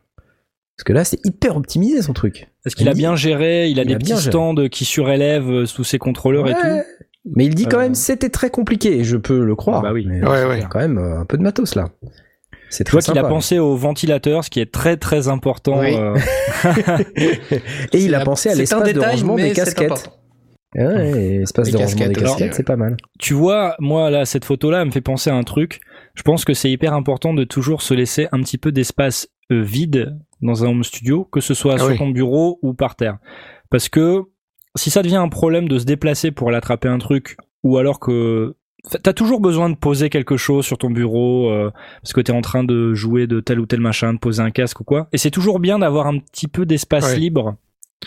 Parce que là, c'est hyper optimisé, son truc. Est-ce qu'il a dit- bien géré Il a il des a petits géré. stands qui surélèvent sous ses contrôleurs et tout. Mais il dit quand Euh, même c'était très compliqué, et je peux le croire. Ah bah oui. Mais Ouais, il y a ouais. quand même un peu de matos, là. C'est Je vois qu'il a pensé au ventilateur, ce qui est très très important. Oui. euh, Et il a pensé à l'espace de détail, rangement des casquettes. Ouais, espace Les de rangement des casquettes c'est pas mal. tu vois, moi là, cette photo-là elle me fait penser à un truc. Je pense que c'est hyper important de toujours se laisser un petit peu d'espace euh, vide dans un home studio, que ce soit Ah sur oui. ton bureau ou par terre. Parce que si ça devient un problème de se déplacer pour aller attraper un truc, ou alors que t'as toujours besoin de poser quelque chose sur ton bureau euh, parce que t'es en train de jouer de tel ou tel machin, de poser un casque ou quoi. Et c'est toujours bien d'avoir un petit peu d'espace Ouais. libre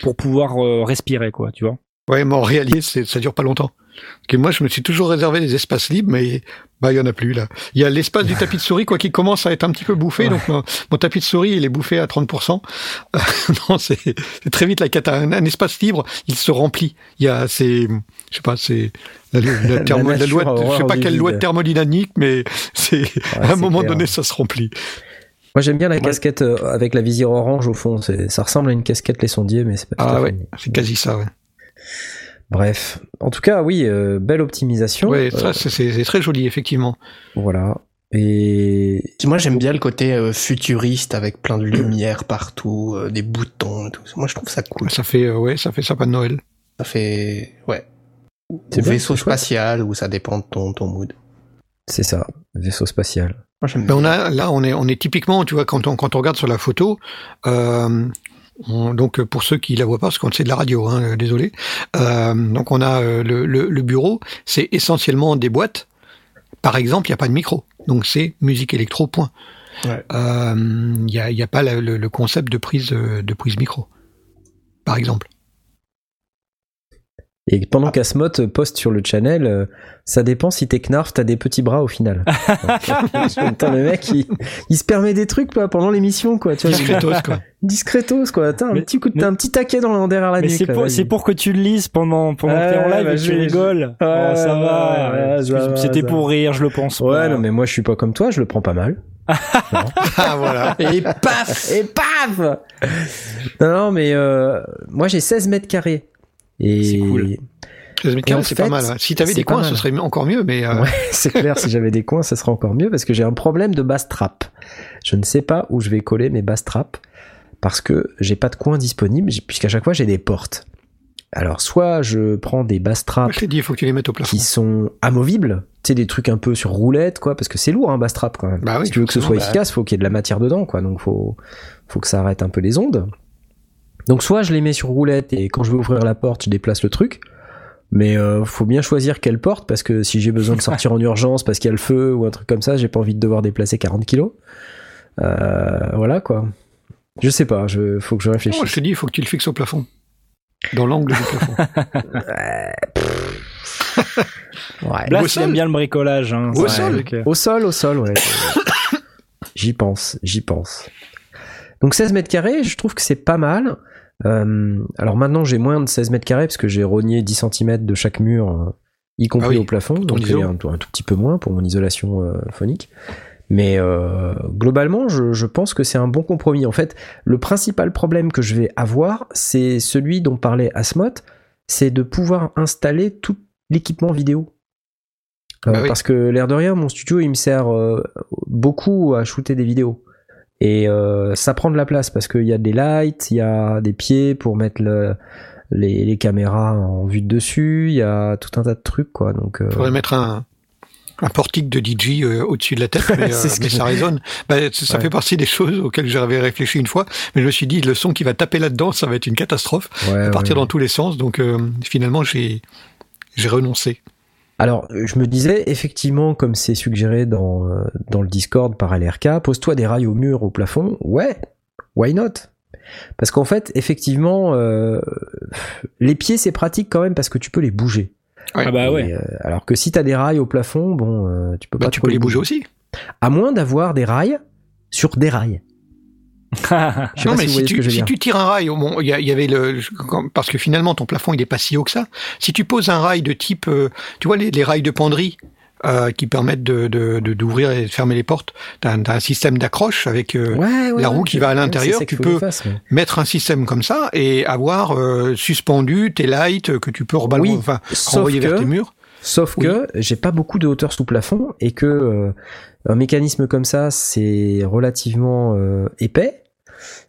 pour pouvoir euh, respirer, quoi, tu vois. Ouais, mais en réalité, ça dure pas longtemps. Parce que moi, je me suis toujours réservé des espaces libres, mais bah il y en a plus là. Il y a l'espace du tapis de souris, quoi, qui commence à être un petit peu bouffé. Donc mon, mon tapis de souris, il est bouffé à 30%. Euh, non, c'est très vite la cata. Un, un espace libre, il se remplit. Il y a, c'est, je sais pas, c'est la, la, la thermo- la nature loi, de- je sais pas quelle loi thermodynamique, mais c'est à un moment clair. donné, ça se remplit. Moi, j'aime bien la casquette euh, avec la visière orange au fond. Ça ressemble à une casquette les sondiers, mais c'est pas tout à Ah fait. ouais, c'est quasi ça. Ouais, Bref. En tout cas, oui, euh, belle optimisation. ouais Euh, ça, c'est- très joli, effectivement. voilà. Et Moi, j'aime bien le côté euh, futuriste avec plein de lumière partout, euh, des boutons et tout. Moi, je trouve ça cool. Ça fait, euh, ouais, ça fait sapin de Noël. Ça fait, ouais. Ou vaisseau spatial, ou ça dépend de ton, ton mood. c'est ça, vaisseau spatial. Moi, j'aime Ben, bien. on a, là, on est, on est typiquement, tu vois, quand on, quand on regarde sur la photo, euh, on- donc pour ceux qui la voient pas, parce qu'on c'est de la radio, hein, euh, désolé. Euh, donc on a euh, le, le, le bureau, c'est essentiellement des boîtes. Par exemple, il n'y a pas de micro, donc c'est musique électro. Point. Ouais. Euh, Il n'y a, il y a pas la- le, le concept de prise euh, de prise micro, par exemple. Et pendant qu'Asmot poste sur le channel, euh, ça dépend si t'es Knarf, t'as des petits bras au final. Putain, le mec, il, il se permet des trucs quoi, pendant l'émission, quoi. Tu vois, Discretos, quoi. discretos, quoi. T'as un Mais- petit coup, de- mais- t'as un petit taquet dans le derrière la Mais nuque. c'est pour, c'est pour que tu le lises pendant, pendant que t'es en live bah, et que tu je- rigoles. je- Oh, ça va. ouais, C'était pour rire, je le pense Ouais, pas. non, mais moi, je suis pas comme toi, je le prends pas mal. Ah, voilà. Et paf Et paf Non, non, mais euh, moi j'ai 16 mètres carrés. Et C'est cool. 16 mètres carrés, en c'est fait, pas mal. ouais. Si t'avais des coins, ce serait encore mieux, mais euh, Ouais, c'est clair, si j'avais des coins, ça serait encore mieux parce que j'ai un problème de bass trap. Je ne sais pas où je vais coller mes bass traps parce que j'ai pas de coin disponible j'ai- puisqu'à chaque fois j'ai des portes. Alors soit je prends des bass traps dit, il faut que tu les mettes au plafond. qui sont amovibles, tu sais des trucs un peu sur roulette quoi parce que c'est lourd un bass trap quand même. Bah oui, si tu veux que ce soit bah. efficace, faut qu'il y ait de la matière dedans quoi. Donc faut faut que ça arrête un peu les ondes. Donc soit je les mets sur roulette et quand je veux ouvrir la porte, je déplace le truc. Mais euh, faut bien choisir quelle porte parce que si j'ai besoin de sortir en urgence parce qu'il y a le feu ou un truc comme ça, j'ai pas envie de devoir déplacer 40 kilos. Euh, voilà quoi. Je sais pas, je faut que je Non, réfléchisse. je te dis, il faut que tu le fixes au plafond. Dans l'angle du plafond. Ouais. Aime bien le bricolage. Hein, Au sol. Au sol, au sol, ouais. j'y pense, j'y pense. Donc 16 mètres carrés, je trouve que c'est pas mal. Euh, alors maintenant, j'ai moins de 16 mètres carrés parce que j'ai rogné 10 cm de chaque mur, euh, y compris Ah oui, au plafond. Donc a un, tout- un tout petit peu moins pour mon isolation euh, phonique. Mais euh, globalement, je, je pense que c'est un bon compromis. En fait, le principal problème que je vais avoir, c'est celui dont parlait Asmot, c'est de pouvoir installer tout l'équipement vidéo. Bah oui. Parce que l'air de rien, mon studio, il me sert beaucoup à shooter des vidéos. Et euh, ça prend de la place parce qu'il y a des lights, il y a des pieds pour mettre le- les, les caméras en vue de dessus, il y a tout un tas de trucs, quoi. Donc, euh, Il faudrait mettre un, un portique de DJ euh, au-dessus de la tête, mais, euh, ce mais ça résonne. Bah, ça ça Ouais. fait partie des choses auxquelles j'avais réfléchi une fois, mais je me suis dit, le son qui va taper là-dedans, ça va être une catastrophe, ouais, à partir ouais. dans tous les sens, donc euh, finalement, j'ai j'ai renoncé. Alors, euh, je me disais, effectivement, comme c'est suggéré dans, euh, dans le Discord par LRK, pose-toi des rails au mur, au plafond. Ouais, why not? Parce qu'en fait, effectivement, euh, les pieds, c'est pratique quand même parce que tu peux les bouger. Ouais. Ah bah ouais. euh, alors que si t'as des rails au plafond, bon, euh, tu peux Bah, pas tu peux les bouger aussi. À moins d'avoir des rails sur des rails. Non, pas mais si tu, si tu tires un rail, bon, il y, a- il y avait le, parce que finalement ton plafond il est pas si haut que ça. Si tu poses un rail de type, euh, tu vois les, les rails de penderie euh, qui permettent de de- de- d'ouvrir et de fermer les portes, t'as t'as un système d'accroche avec euh, Ouais, ouais, la roue qui va à l'intérieur, tu peux- je fasse, ouais. mettre un système comme ça et avoir euh, suspendu tes lights que tu peux rebalancer, Oui, enfin renvoyer vers tes murs. sauf Oui. que j'ai pas beaucoup de hauteur sous plafond et que euh, un mécanisme comme ça c'est relativement euh, épais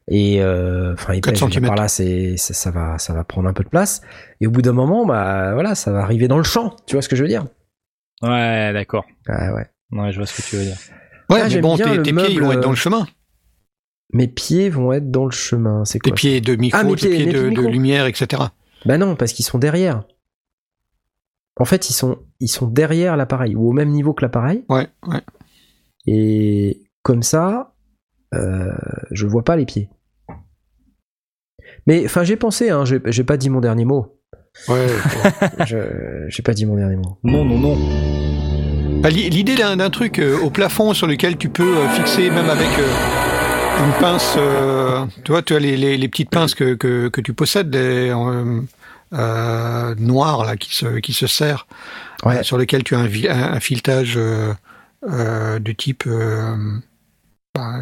et euh, enfin épais 4 je veux dire, centimètres. par là c'est ça, ça va ça va prendre un peu de place et au bout d'un moment bah voilà ça va arriver dans le champ tu vois ce que je veux dire? Ouais, d'accord. ah ouais Ouais, je vois ce que tu veux dire. Ouais, Ah, mais bon, tes, tes pieds ils vont être dans euh, le chemin. mes pieds vont être dans le chemin c'est Tes quoi pieds de micro, Ah, mes tes pieds- de, pieds de lumière, etc. Bah non, parce qu'ils sont derrière. En fait, ils sont, ils sont derrière l'appareil, ou au même niveau que l'appareil. Ouais, ouais. Et comme ça, euh, je vois pas les pieds. Mais enfin, j'ai pensé, hein, j'ai pas dit mon dernier mot. ouais. J'ai pas dit mon dernier mot. Non, non, non. Bah, l'i- L'idée d'un truc euh, au plafond sur lequel tu peux euh, fixer même avec euh, une pince, tu vois, tu as les, les, les petites pinces que, que, que tu possèdes, noires là, qui se, qui se serrent, Ouais. sur lequel tu as un, vi- un, un filetage de type bah,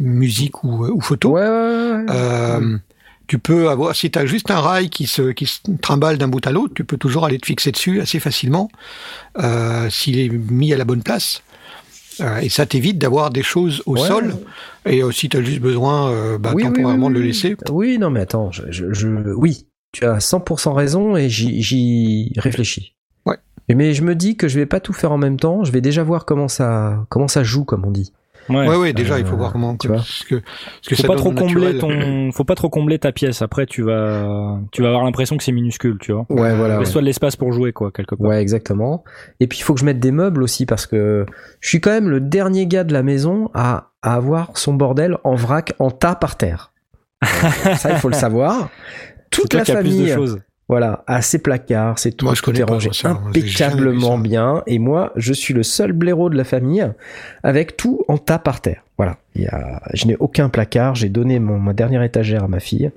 musique ou, ou photo. Ouais, ouais, ouais. Euh, tu peux avoir, si tu as juste un rail qui se, qui se trimballe d'un bout à l'autre, tu peux toujours aller te fixer dessus assez facilement euh, s'il est mis à la bonne place. Euh, et ça t'évite d'avoir des choses au sol. Et euh, si tu as juste besoin euh, bah, Oui, oui, temporairement oui, de le oui. laisser. Oui, non, mais attends, je, je, je- oui, tu as 100% raison et j'y- j'y réfléchis. Ouais. Mais je me dis que je vais pas tout faire en même temps. Je vais déjà voir comment ça, comment ça joue, comme on dit. Ouais. Ouais, ouais, déjà, il faut voir comment. tu vois. ce que, ce que Faut ça pas trop combler ton, faut pas trop combler ta pièce. Après, tu vas, tu vas avoir l'impression que c'est minuscule, tu vois. Ouais, voilà. ouais. Laisse-toi de l'espace pour jouer, quoi, quelque part. Ouais, exactement. Et puis il faut que je mette des meubles aussi parce que je suis quand même le dernier gars de la maison à, à avoir son bordel en vrac, en tas par terre. Ça, il faut le savoir. Toute la famille, choses. Voilà, à ses placards, c'est tout, Moi, je tout est rangé ça. Impeccablement bien. Et moi, je suis le seul blaireau de la famille avec tout en tas par terre. Voilà, il y a, je n'ai aucun placard. J'ai donné mon, ma dernière étagère à ma fille.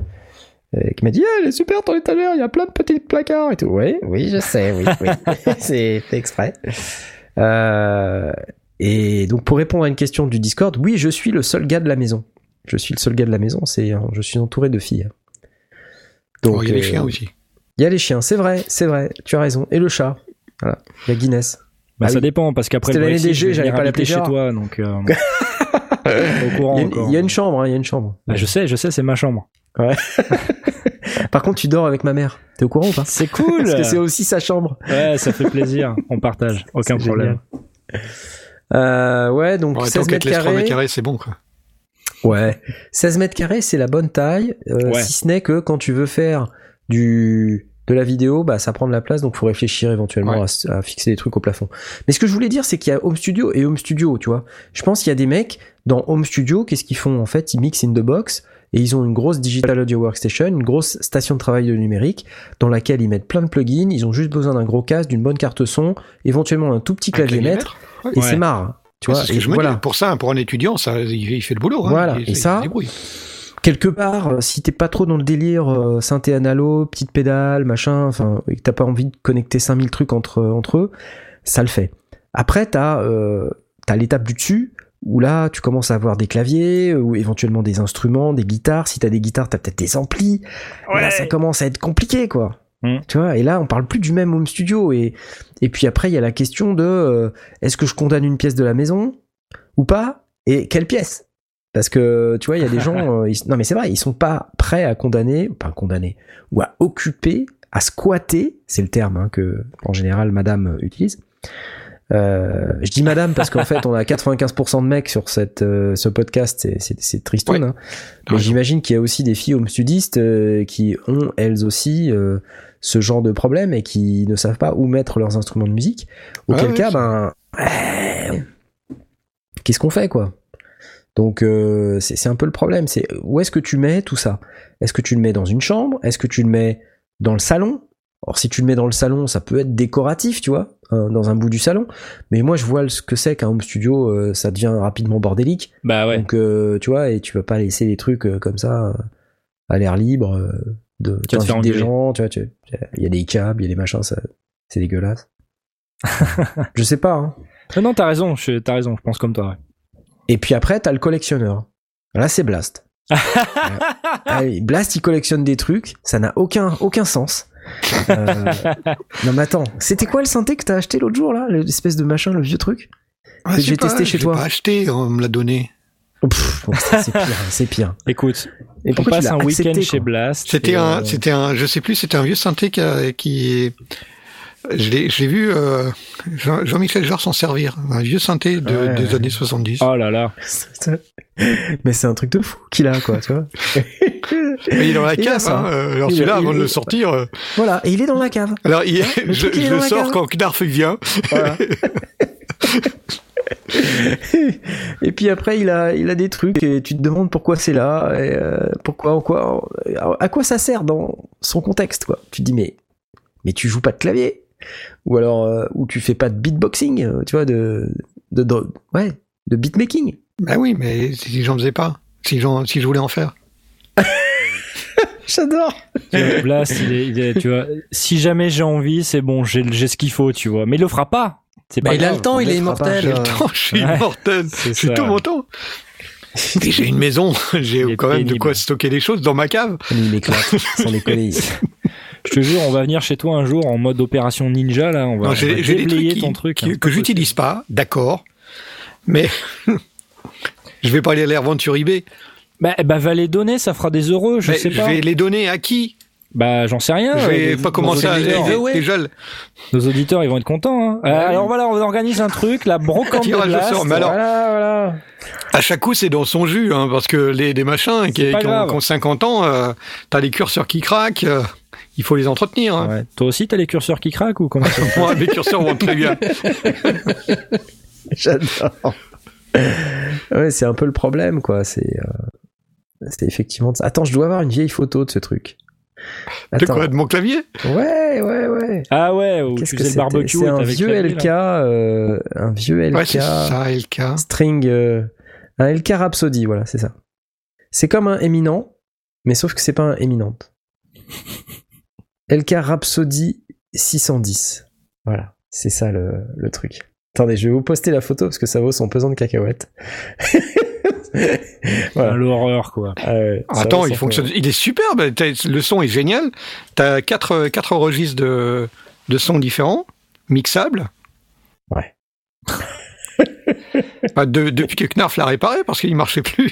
euh, qui m'a dit, Ah, elle est super ton étagère, il y a plein de petits placards et tout. Oui, oui, je sais, oui, oui. c'est fait exprès. Euh, et donc pour répondre à une question du Discord, oui, je suis le seul gars de la maison. Je suis le seul gars de la maison. C'est, je suis entouré de filles. Oh, il y a les euh, chiens aussi. Il y a les chiens, c'est vrai, c'est vrai, tu as raison. Et le chat. Voilà. Il y a Guinness. Bah, Ah ça oui. dépend parce qu'après le Brexit, des je jeux, vais j'allais venir pas habiter l'appeler chez toi, donc euh, au courant Il y, a une, encore. il y a une chambre, hein, il y a une chambre. Bah, je sais, je sais, c'est ma chambre. Par contre, tu dors avec ma mère. T'es au courant ou pas? C'est cool. Parce que c'est aussi sa chambre. Ouais, ça fait plaisir. On partage, aucun problème. Euh, ouais, donc Ouais, 16 tant qu'elle mètres te laisse 3 mètres carrés. carrés, c'est bon, quoi. Ouais. 16 mètres carrés, c'est la bonne taille. euh, Ouais. Si ce n'est que quand tu veux faire du de la vidéo, bah ça prend de la place, donc faut réfléchir éventuellement Ouais. à, à fixer des trucs au plafond. Mais ce que je voulais dire, c'est qu'il y a Home Studio et Home Studio, tu vois. Je pense qu'il y a des mecs dans Home Studio, qu'est-ce qu'ils font en fait? Ils mixent in the box et ils ont une grosse digital audio workstation, une grosse station de travail de numérique dans laquelle ils mettent plein de plugins. Ils ont juste besoin d'un gros casque, d'une bonne carte son, éventuellement un tout petit clavier maître, Ouais. et Ouais. c'est marre. Tu vois ce que et je me voilà. dis. Pour ça, pour un étudiant, ça, il, fait le boulot. Hein. Voilà, Il- et ça. Quelque part, euh, si t'es pas trop dans le délire euh, synthé analo, petite pédale, machin, enfin, et que t'as pas envie de connecter 5000 trucs entre, entre eux, ça le fait. Après, t'as euh, t'as l'étape du dessus, où là, tu commences à avoir des claviers, ou éventuellement des instruments, des guitares. Si t'as des guitares, t'as peut-être des amplis. Et Là, ça commence à être compliqué, quoi. Mm. Tu vois, et là, on parle plus du même home studio. Et, et puis après, il y a la question de euh, est-ce que je condamne une pièce de la maison ou pas? Et quelle pièce? Parce que, tu vois, il y a des gens. euh, ils- non, mais c'est vrai, ils sont pas prêts à condamner, pas condamner, ou à occuper, à squatter, c'est le terme hein, que, en général, madame utilise. Euh, je dis madame parce qu'en fait on a 95% de mecs sur cette, euh, ce podcast, c'est-. Ouais. hein. Mais j'imagine qu'il y a aussi des filles home studistes euh, qui ont elles aussi euh, ce genre de problème et qui ne savent pas où mettre leurs instruments de musique. Auquel cas, ben, qu'est-ce qu'on fait quoi? Donc euh, c'est c'est un peu le problème. C'est où est-ce que tu mets tout ça? Est-ce que tu le mets dans une chambre? Est-ce que tu le mets dans le salon? Or si tu le mets dans le salon, ça peut être décoratif, tu vois, euh, dans un bout du salon. Mais moi, je vois ce que c'est qu'un home studio. euh, ça devient rapidement bordélique. Bah ouais. Donc, euh, tu vois, et tu peux pas laisser les trucs euh, comme ça euh, à l'air libre, euh, de Tu des gens, tu vois, tu- il y a des câbles, il y a des machins, ça, c'est dégueulasse. je sais pas, hein. Non, non, t'as raison, je- t'as raison, je pense comme toi. ouais. Et puis après, t'as le collectionneur. Là, c'est Blast. Ah Blast, il collectionne des trucs, ça n'a aucun, aucun sens. Euh, non mais attends, c'était quoi le synthé que t'as acheté l'autre jour là, l'espèce de machin, le vieux truc Ouais, que je j'ai testé chez je l'ai toi. pas acheté, on me l'a donné. Oh, c'est pire, c'est pire. Écoute, Et on passe un week-end chez Blast. C'était un, euh, c'était un, je sais plus, c'était un vieux synthé qui, a- qui je l'ai, je l'ai vu euh, Jean- Jean-Michel Jarre s'en servir, un vieux synthé de, Ouais. des années 70. Oh là là. Mais c'est un truc de fou qu'il a, quoi, tu vois. Mais il est dans la cave, hein, euh, alors celui-là, il- avant de le sortir, euh, Voilà, et il est dans la cave. alors il, je, il je le sors cave. quand Knarf vient. Voilà. et puis après, il a, il a des trucs et tu te demandes pourquoi c'est là, et euh, pourquoi, en quoi, à quoi ça sert dans son contexte, quoi. Tu te dis, mais, mais tu joues pas de clavier, ou alors, euh, ou tu fais pas de beatboxing, euh, tu vois, de, de, de- ouais, de beatmaking. Bah oui, mais si les gens faisaient pas, si, si je voulais en faire. J'adore. Tu vois, Blast, il est, il est- tu vois, si jamais j'ai envie, c'est bon, j'ai j'ai ce qu'il faut, tu vois. Mais il le fera pas. C'est pas Bah, il a le temps, il est immortel. J'ai le temps, je suis Ouais. immortel. C'est J'ai ça. tout mon temps. Et j'ai une maison, j'ai quand même de quoi stocker des choses dans ma cave. Il m'éclate, sans déconner. Je te jure, on va venir chez toi un jour en mode opération ninja, là. On va, Non, on va j'ai j'ai des trucs déblayer qui- ton truc. qui- hein. que j'utilise pas, d'accord. Mais je vais pas aller les revendre sur eBay. Bah, bah, va les donner, ça fera des heureux, je Mais sais je pas. vais les donner à qui? Bah, j'en sais rien. Je vais pas commencer à auditeurs, les- déjà Nos auditeurs, ils vont être contents. Hein. Euh, alors voilà, on organise un truc, la brocante de Tirage au Blast. sort, mais alors- voilà, voilà. à chaque coup c'est dans son jus hein, parce que les des machins qui, pas qui ont, grave. qui ont 50 ans, euh, t'as les curseurs qui craquent, euh, il faut les entretenir. Hein. Ouais. Toi aussi, t'as les curseurs qui craquent ou comment ça Moi, mes curseurs vont très bien. J'adore. ouais, c'est un peu le problème, quoi. C'est, euh, c'est effectivement. de ça. Attends, je dois avoir une vieille photo de ce truc. De Attends. quoi De mon clavier? Ouais, ouais, ouais. Ah ouais, où Qu'est-ce tu que faisais le barbecue. C'est et un vieux clavier, LK, euh, un vieux LK Ouais, c'est ça, LK. string, euh, un LK Rhapsody, voilà, c'est ça. C'est comme un éminent, mais sauf que c'est pas un éminente. LK Rhapsody 610. Voilà, c'est ça le, le truc. Attendez, je vais vous poster la photo parce que ça vaut son pesant de cacahuètes. Ah, voilà. L'horreur, quoi. Ah Attends, il fonctionne. Il est superbe. Le son est génial. T'as quatre, quatre registres de, de sons différents, mixables. Ouais. Bah, de- depuis que Knarf l'a réparé, parce qu'il marchait plus.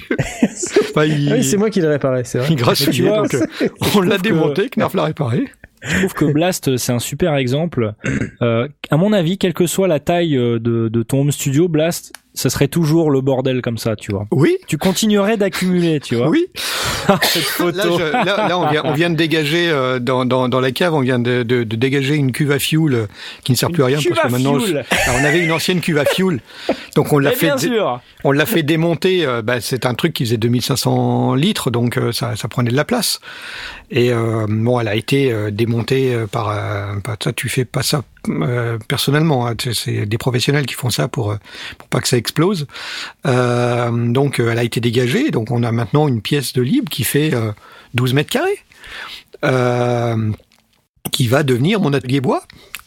Bah, il, Ah oui, c'est moi qui l'ai réparé, c'est vrai. il grassouillait, Mais tu vois, donc euh, on l'a que- démonté, Knarf l'a réparé. Je trouve que Blast, c'est un super exemple. Euh, à mon avis, quelle que soit la taille euh, de, de ton home studio, Blast, ça serait toujours le bordel comme ça, tu vois. Oui, Tu continuerais d'accumuler, tu vois. oui. Cette photo. Là, je- là, là, on, vient, on vient de dégager euh, dans, dans, dans la cave, on vient de, de, de dégager une cuve à fuel euh, qui ne sert plus à rien cuve parce que maintenant, fuel. je- alors, on avait une ancienne cuve à fuel, donc on l'a fait, bien dé- sûr. on l'a fait démonter. euh, bah, c'est un truc qui faisait 2500 litres, donc euh, ça, ça prenait de la place. Et euh, bon, elle a été euh, démontée euh, par, euh, par ça. Tu fais pas ça euh, personnellement. hein, c'est- des professionnels qui font ça pour euh, pour pas que ça explose. Euh, donc, elle a été dégagée. Donc, on a maintenant une pièce de libre qui fait euh, 12 mètres carrés, euh, qui va devenir mon atelier bois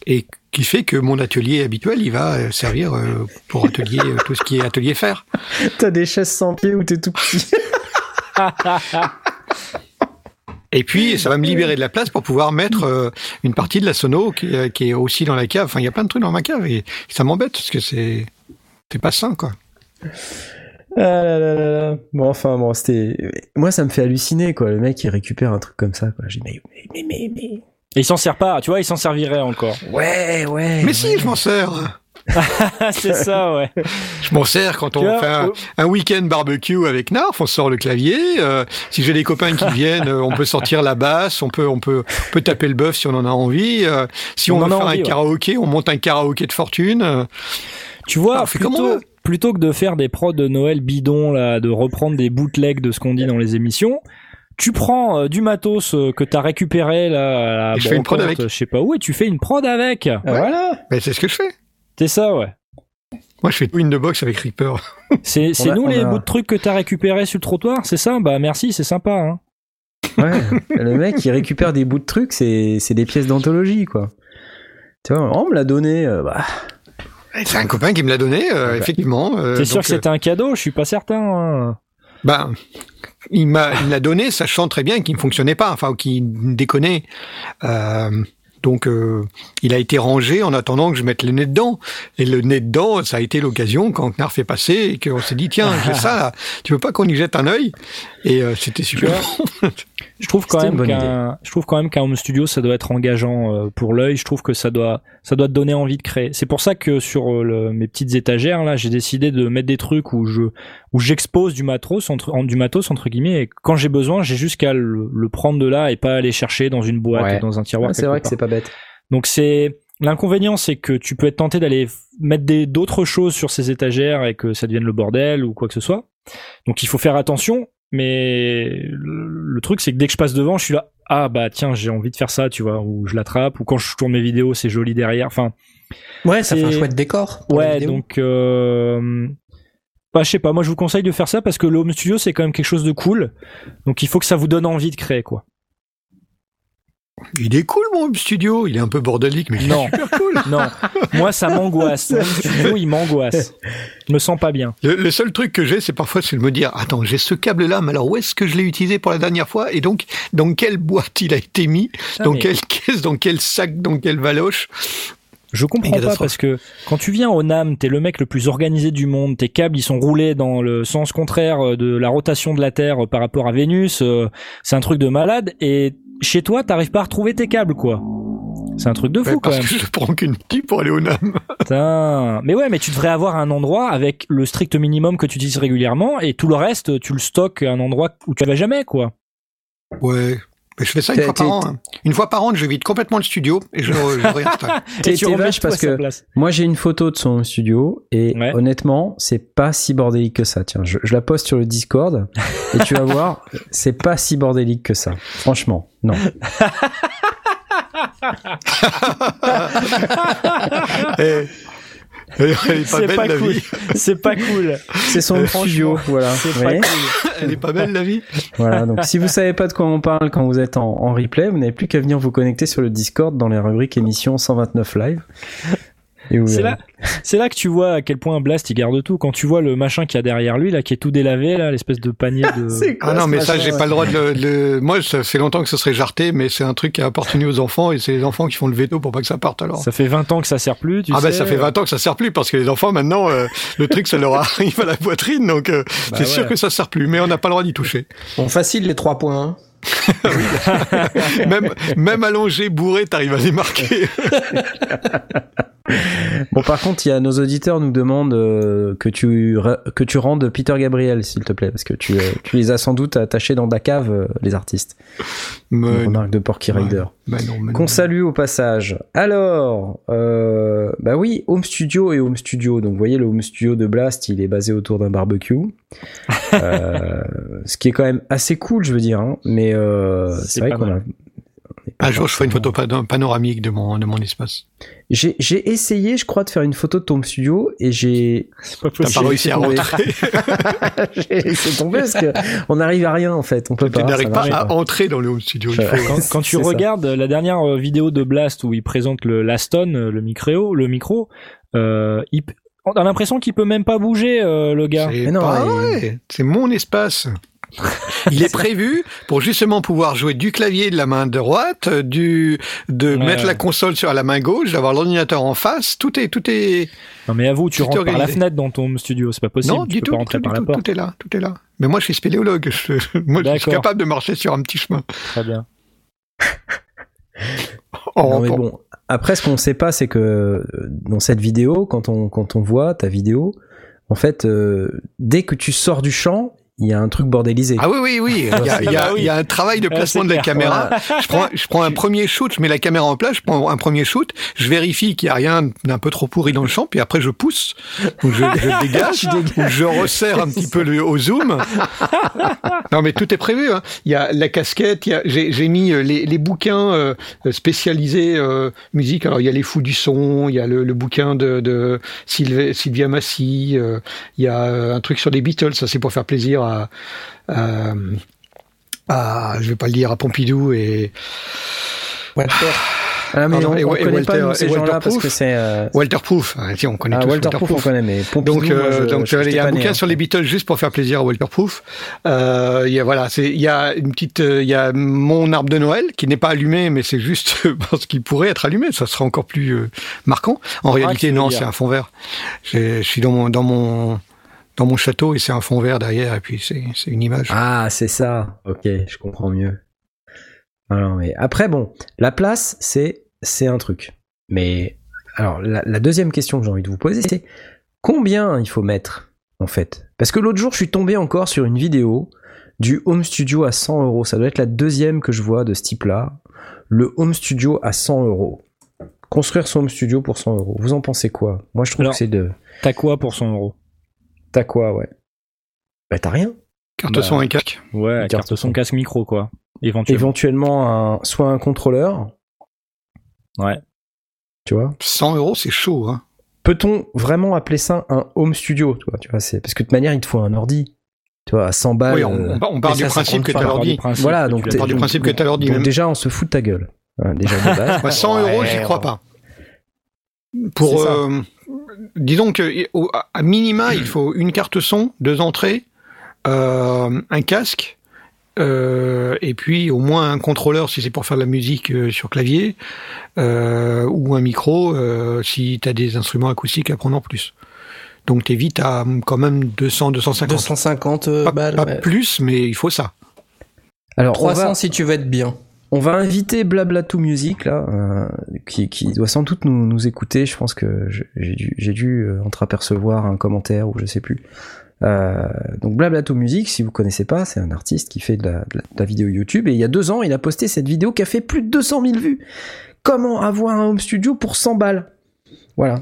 et qui fait que mon atelier habituel, il va servir euh, pour atelier tout ce qui est atelier fer. T'as des chaises sans pied où t'es tout petit. Et puis, ça va me libérer de la place pour pouvoir mettre euh, une partie de la sono qui, est- qui est aussi dans la cave. Enfin, il y a plein de trucs dans ma cave et ça m'embête parce que c'est c'est pas sain, quoi. Ah là là là là. Bon, enfin, bon, c'était. Moi, ça me fait halluciner, quoi. Le mec, il récupère un truc comme ça, quoi. J'ai dit, mais, mais, mais, mais. Et il s'en sert pas, tu vois, il s'en servirait encore. Ouais, ouais. Mais si, je m'en sers. c'est ça, ouais. Je m'en sers quand on fait un, un week-end barbecue avec Narf, on sort le clavier. euh, si j'ai des copains qui viennent, euh, on peut sortir la basse, on peut, on peut, on peut taper le bœuf si on en a envie. euh, si on, On en veut a faire envie, un ouais. karaoké, on monte un karaoké de fortune. Tu vois, Ah, plutôt, que de faire des prods de Noël bidons, là, de reprendre des bootlegs de ce qu'on dit dans les émissions, tu prends euh, du matos euh, que t'as récupéré là, à la Et je fais une prod avec. je sais pas où, et tu fais une prod avec. Voilà. Mais c'est ce que je fais. C'est ça, ouais. Moi, je fais win the box avec Reaper. C'est c'est a- nous les a- bouts de trucs que t'as récupérés sur le trottoir, c'est ça? Bah merci, c'est sympa. Hein. Ouais. le mec, il récupère des bouts de trucs, c'est, c'est des pièces d'anthologie, quoi. Tu vois, on me l'a donné, euh, bah. C'est un copain qui me l'a donné, euh, bah. effectivement. euh, T'es sûr donc, que c'était un cadeau? Je suis pas certain. hein. Ben, il m'a, l'a donné, sachant très bien qu'il ne fonctionnait pas, enfin, ou qu'il déconnait. Euh, donc, euh, il a été rangé en attendant que je mette le nez dedans. Et le nez dedans, ça a été l'occasion quand Knarf est passé et qu'on s'est dit, tiens, j'ai ça là, tu veux pas qu'on y jette un œil? Et euh, c'était super. Je trouve quand C'était même une bonne qu'un, je trouve quand même qu'un home studio ça doit être engageant euh, pour l'œil. Je trouve que ça doit, ça doit te donner envie de créer. C'est pour ça que sur euh, le- mes petites étagères là, j'ai décidé de mettre des trucs où je, où j'expose du matos entre, en- du matos entre guillemets. Et quand j'ai besoin, j'ai juste qu'à le, le prendre de là et pas aller chercher dans une boîte Ouais. ou dans un tiroir. Ouais, c'est vrai que c'est pas bête. Donc c'est l'inconvénient, c'est que tu peux être tenté d'aller mettre des d'autres choses sur ces étagères et que ça devienne le bordel ou quoi que ce soit. Donc il faut faire attention. Mais le, truc, c'est que dès que je passe devant, je suis là. Ah bah tiens, j'ai envie de faire ça, tu vois, ou je l'attrape, ou quand je tourne mes vidéos, c'est joli derrière. Enfin, Ouais, ça fait un chouette décor. ouais, donc euh, bah je sais pas. Moi, je vous conseille de faire ça parce que le home studio, c'est quand même quelque chose de cool. Donc il faut que ça vous donne envie de créer, quoi. Il est cool, mon studio. Il est un peu bordélique, mais il est Non. super cool. Non, moi ça m'angoisse. Mon studio, il m'angoisse. Je me sens pas bien. Le, le seul truc que j'ai, c'est parfois, c'est de me dire, attends, j'ai ce câble-là, mais alors où est-ce que je l'ai utilisé pour la dernière fois? Et donc, dans quelle boîte il a été mis? Ah, Dans mais- quelle caisse? Dans quel sac? Dans quelle valoche? Je comprends pas parce que quand tu viens au NAM, t'es le mec le plus organisé du monde, tes câbles ils sont roulés dans le sens contraire euh, de la rotation de la Terre euh, par rapport à Vénus, euh, c'est un truc de malade et chez toi t'arrives pas à retrouver tes câbles quoi. C'est un truc de Ouais, fou quand Parce même. que je prends qu'une petite pour aller au NAM. Putain. Mais ouais, mais tu devrais avoir un endroit avec le strict minimum que tu utilises régulièrement et tout le reste tu le stockes à un endroit où tu vas jamais quoi. Ouais. Mais je fais ça une fois par an. hein. Une fois par an, je vide complètement le studio et je, je réinstalle. T'es- vache parce que-. Moi, j'ai une photo de son studio et Ouais. honnêtement, c'est pas si bordélique que ça. Tiens, je, je la poste sur le Discord et tu vas voir, c'est pas si bordélique que ça. Franchement, non. Et- elle est pas C'est belle pas la cool. vie. C'est pas cool. C'est son Euh, studio, voilà. C'est Vous pas voyez cool. Elle est pas belle la vie. Voilà, donc si vous savez pas de quoi on parle quand vous êtes en, en replay, vous n'avez plus qu'à venir vous connecter sur le Discord dans les rubriques émissions 129 live. C'est là, c'est là que tu vois à quel point Blast il garde tout. Quand tu vois le machin qu'il y a derrière lui, là, qui est tout délavé, là, l'espèce de panier de. C'est quoi Ah non, mais ça, j'ai ouais pas le droit de le, de le- Moi, ça fait longtemps que ce serait jarté, mais c'est un truc qui a appartenu aux enfants et c'est les enfants qui font le veto pour pas que ça parte alors. Ça fait 20 ans que ça sert plus, tu ah sais. ben ça fait 20 ans que ça sert plus parce que les enfants maintenant euh, le truc ça leur arrive à la poitrine donc euh, Bah c'est sûr que ça sert plus mais on n'a pas le droit d'y toucher. On facile les trois points. hein. même même allongé bourré t'arrives à les marquer. Bon, par contre, il y a nos auditeurs nous demandent euh, que tu que tu rendes Peter Gabriel, s'il te plaît, parce que tu, euh, tu les as sans doute attachés dans ta cave, euh, les artistes. Mais, remarque de Porky ouais. Rider. bah Qu'on salue au passage. Alors, bah oui, Home Studio et Home Studio. Donc, vous voyez, le Home Studio de Blast, il est basé autour d'un barbecue. Ce qui est quand même assez cool, je veux dire. hein. Mais euh, C'est vrai qu'on a. Un jour je ferai une photo panoramique de mon de mon espace. J'ai j'ai essayé, je crois, de faire une photo de ton Home Studio et j'ai T'as pas réussi à tombé. rentrer. j'ai laissé tomber parce que on n'arrive à rien en fait. On peut Tu pas. n'arrives ça pas à entrer dans le home studio. Il Je- faut... Quand, quand tu ça. regardes la dernière euh, vidéo de Blast où il présente le l'Aston, euh, le micro, le micro, euh, il, on a l'impression qu'il peut même pas bouger, euh, le gars. C'est. C'est mon espace. Il est prévu pour justement pouvoir jouer du clavier de la main droite, du de Ouais, mettre ouais. la console sur la main gauche, d'avoir l'ordinateur en face. Tout est tout est Non mais avoue, tu rentres par la fenêtre dans ton studio, c'est pas possible. non tu du peux tout, pas rentrer tout, par du la tout, porte. tout est là, tout est là. Mais moi je suis spéléologue. Je, moi je suis capable de marcher sur un petit chemin. Très bien. En Non, mais bon. Après, ce qu'on sait pas, c'est que euh, dans cette vidéo, quand on, quand on voit ta vidéo, en fait, euh, dès que tu sors du champ, il y a un truc bordélisé. Ah oui oui oui. Il y a, il y a- Bah il y a un travail de Ah, placement de la clair. caméra. Je prends, je prends un premier shoot, je mets la caméra en place, je prends un premier shoot, je vérifie qu'il y a rien d'un peu trop pourri dans le champ, puis après je pousse, ou je, je dégage, ou je resserre un petit peu le, au zoom. Non mais tout est prévu. Hein. Il y a la casquette, il y a, j'ai, j'ai mis euh, les, les bouquins euh, spécialisés euh, musique. Alors il y a les fous du son, il y a le, le bouquin de, de Sylvia, Massy, euh, il y a un truc sur les Beatles. Ça c'est pour faire plaisir à, à, à- je vais pas le dire à Pompidou et Walter. Ah, mais Pardon, on, on et connaît Walter- pas ces Walter gens-là parce que c'est. euh, Walter Proof. Ah, tiens, on connaît ah, tous Walter Proof, on connaît, mais Pompidou, Donc, moi, euh, je- donc je- il y a un né, bouquin hein. sur les Beatles juste pour faire plaisir à Walter Proof. Euh, il y a voilà, c'est il y a une petite, euh, il y a mon arbre de Noël qui n'est pas allumé, mais c'est juste parce qu'il pourrait être allumé. Ça serait encore plus euh, marquant. En Ah, réalité, non, c'est un fond vert. Je suis dans mon dans mon dans mon château et c'est un fond vert derrière et puis c'est c'est une image. Ah, c'est ça. Ok, je comprends mieux. Alors, mais après, bon, la place, c'est c'est un truc. Mais alors, la, la deuxième question que j'ai envie de vous poser, c'est combien il faut mettre en fait? Parce que l'autre jour, je suis tombé encore sur une vidéo du home studio à 100 euros. Ça doit être la deuxième que je vois de ce type-là. Le home studio à 100 euros. Construire son home studio pour 100 euros. Vous en pensez quoi? Moi, je trouve Alors- que c'est de. T'as quoi pour 100 euros? T'as quoi, ouais? Bah, t'as rien. Carte bah, son et casque. Ouais, Carte carte son son. casque micro quoi. Éventuellement. Éventuellement, un, soit un contrôleur, Ouais. tu vois? 100 euros, c'est chaud. Hein. Peut-on vraiment appeler ça un home studio tu vois, tu vois, c'est parce que de toute manière il te faut un ordi. Tu vois, à 100 balles. oui, on, euh, on part et du principe que pas. tu as Part du l'ordi. Voilà, donc l'as part du principe que t'as l'ordi. même. déjà on se fout de ta gueule. Déjà de base. Ouais, 100 euros, Ouais, j'y crois on- pas. Pour, euh, disons que au- à minima, il faut une carte son, deux entrées, euh, un casque, euh, et puis au moins un contrôleur si c'est pour faire de la musique euh, sur clavier, euh, ou un micro euh, si tu as des instruments acoustiques à prendre en plus. Donc t'es vite à quand même 200, 250. 250 euh, pas balles. pas ouais. plus, mais il faut ça. Alors on 300 va, si tu veux être bien. On va inviter Blablatou Music là, euh, qui, qui doit sans doute nous, nous écouter. Je pense que j'ai dû, dû euh, entreapercevoir un commentaire ou je sais plus. Euh, donc Blablato Music, si vous connaissez pas, c'est un artiste qui fait de la, de vidéo YouTube. Et il y a deux ans, il a posté cette vidéo qui a fait plus de 200 000 vues. Comment avoir un home studio pour 100 balles? Voilà.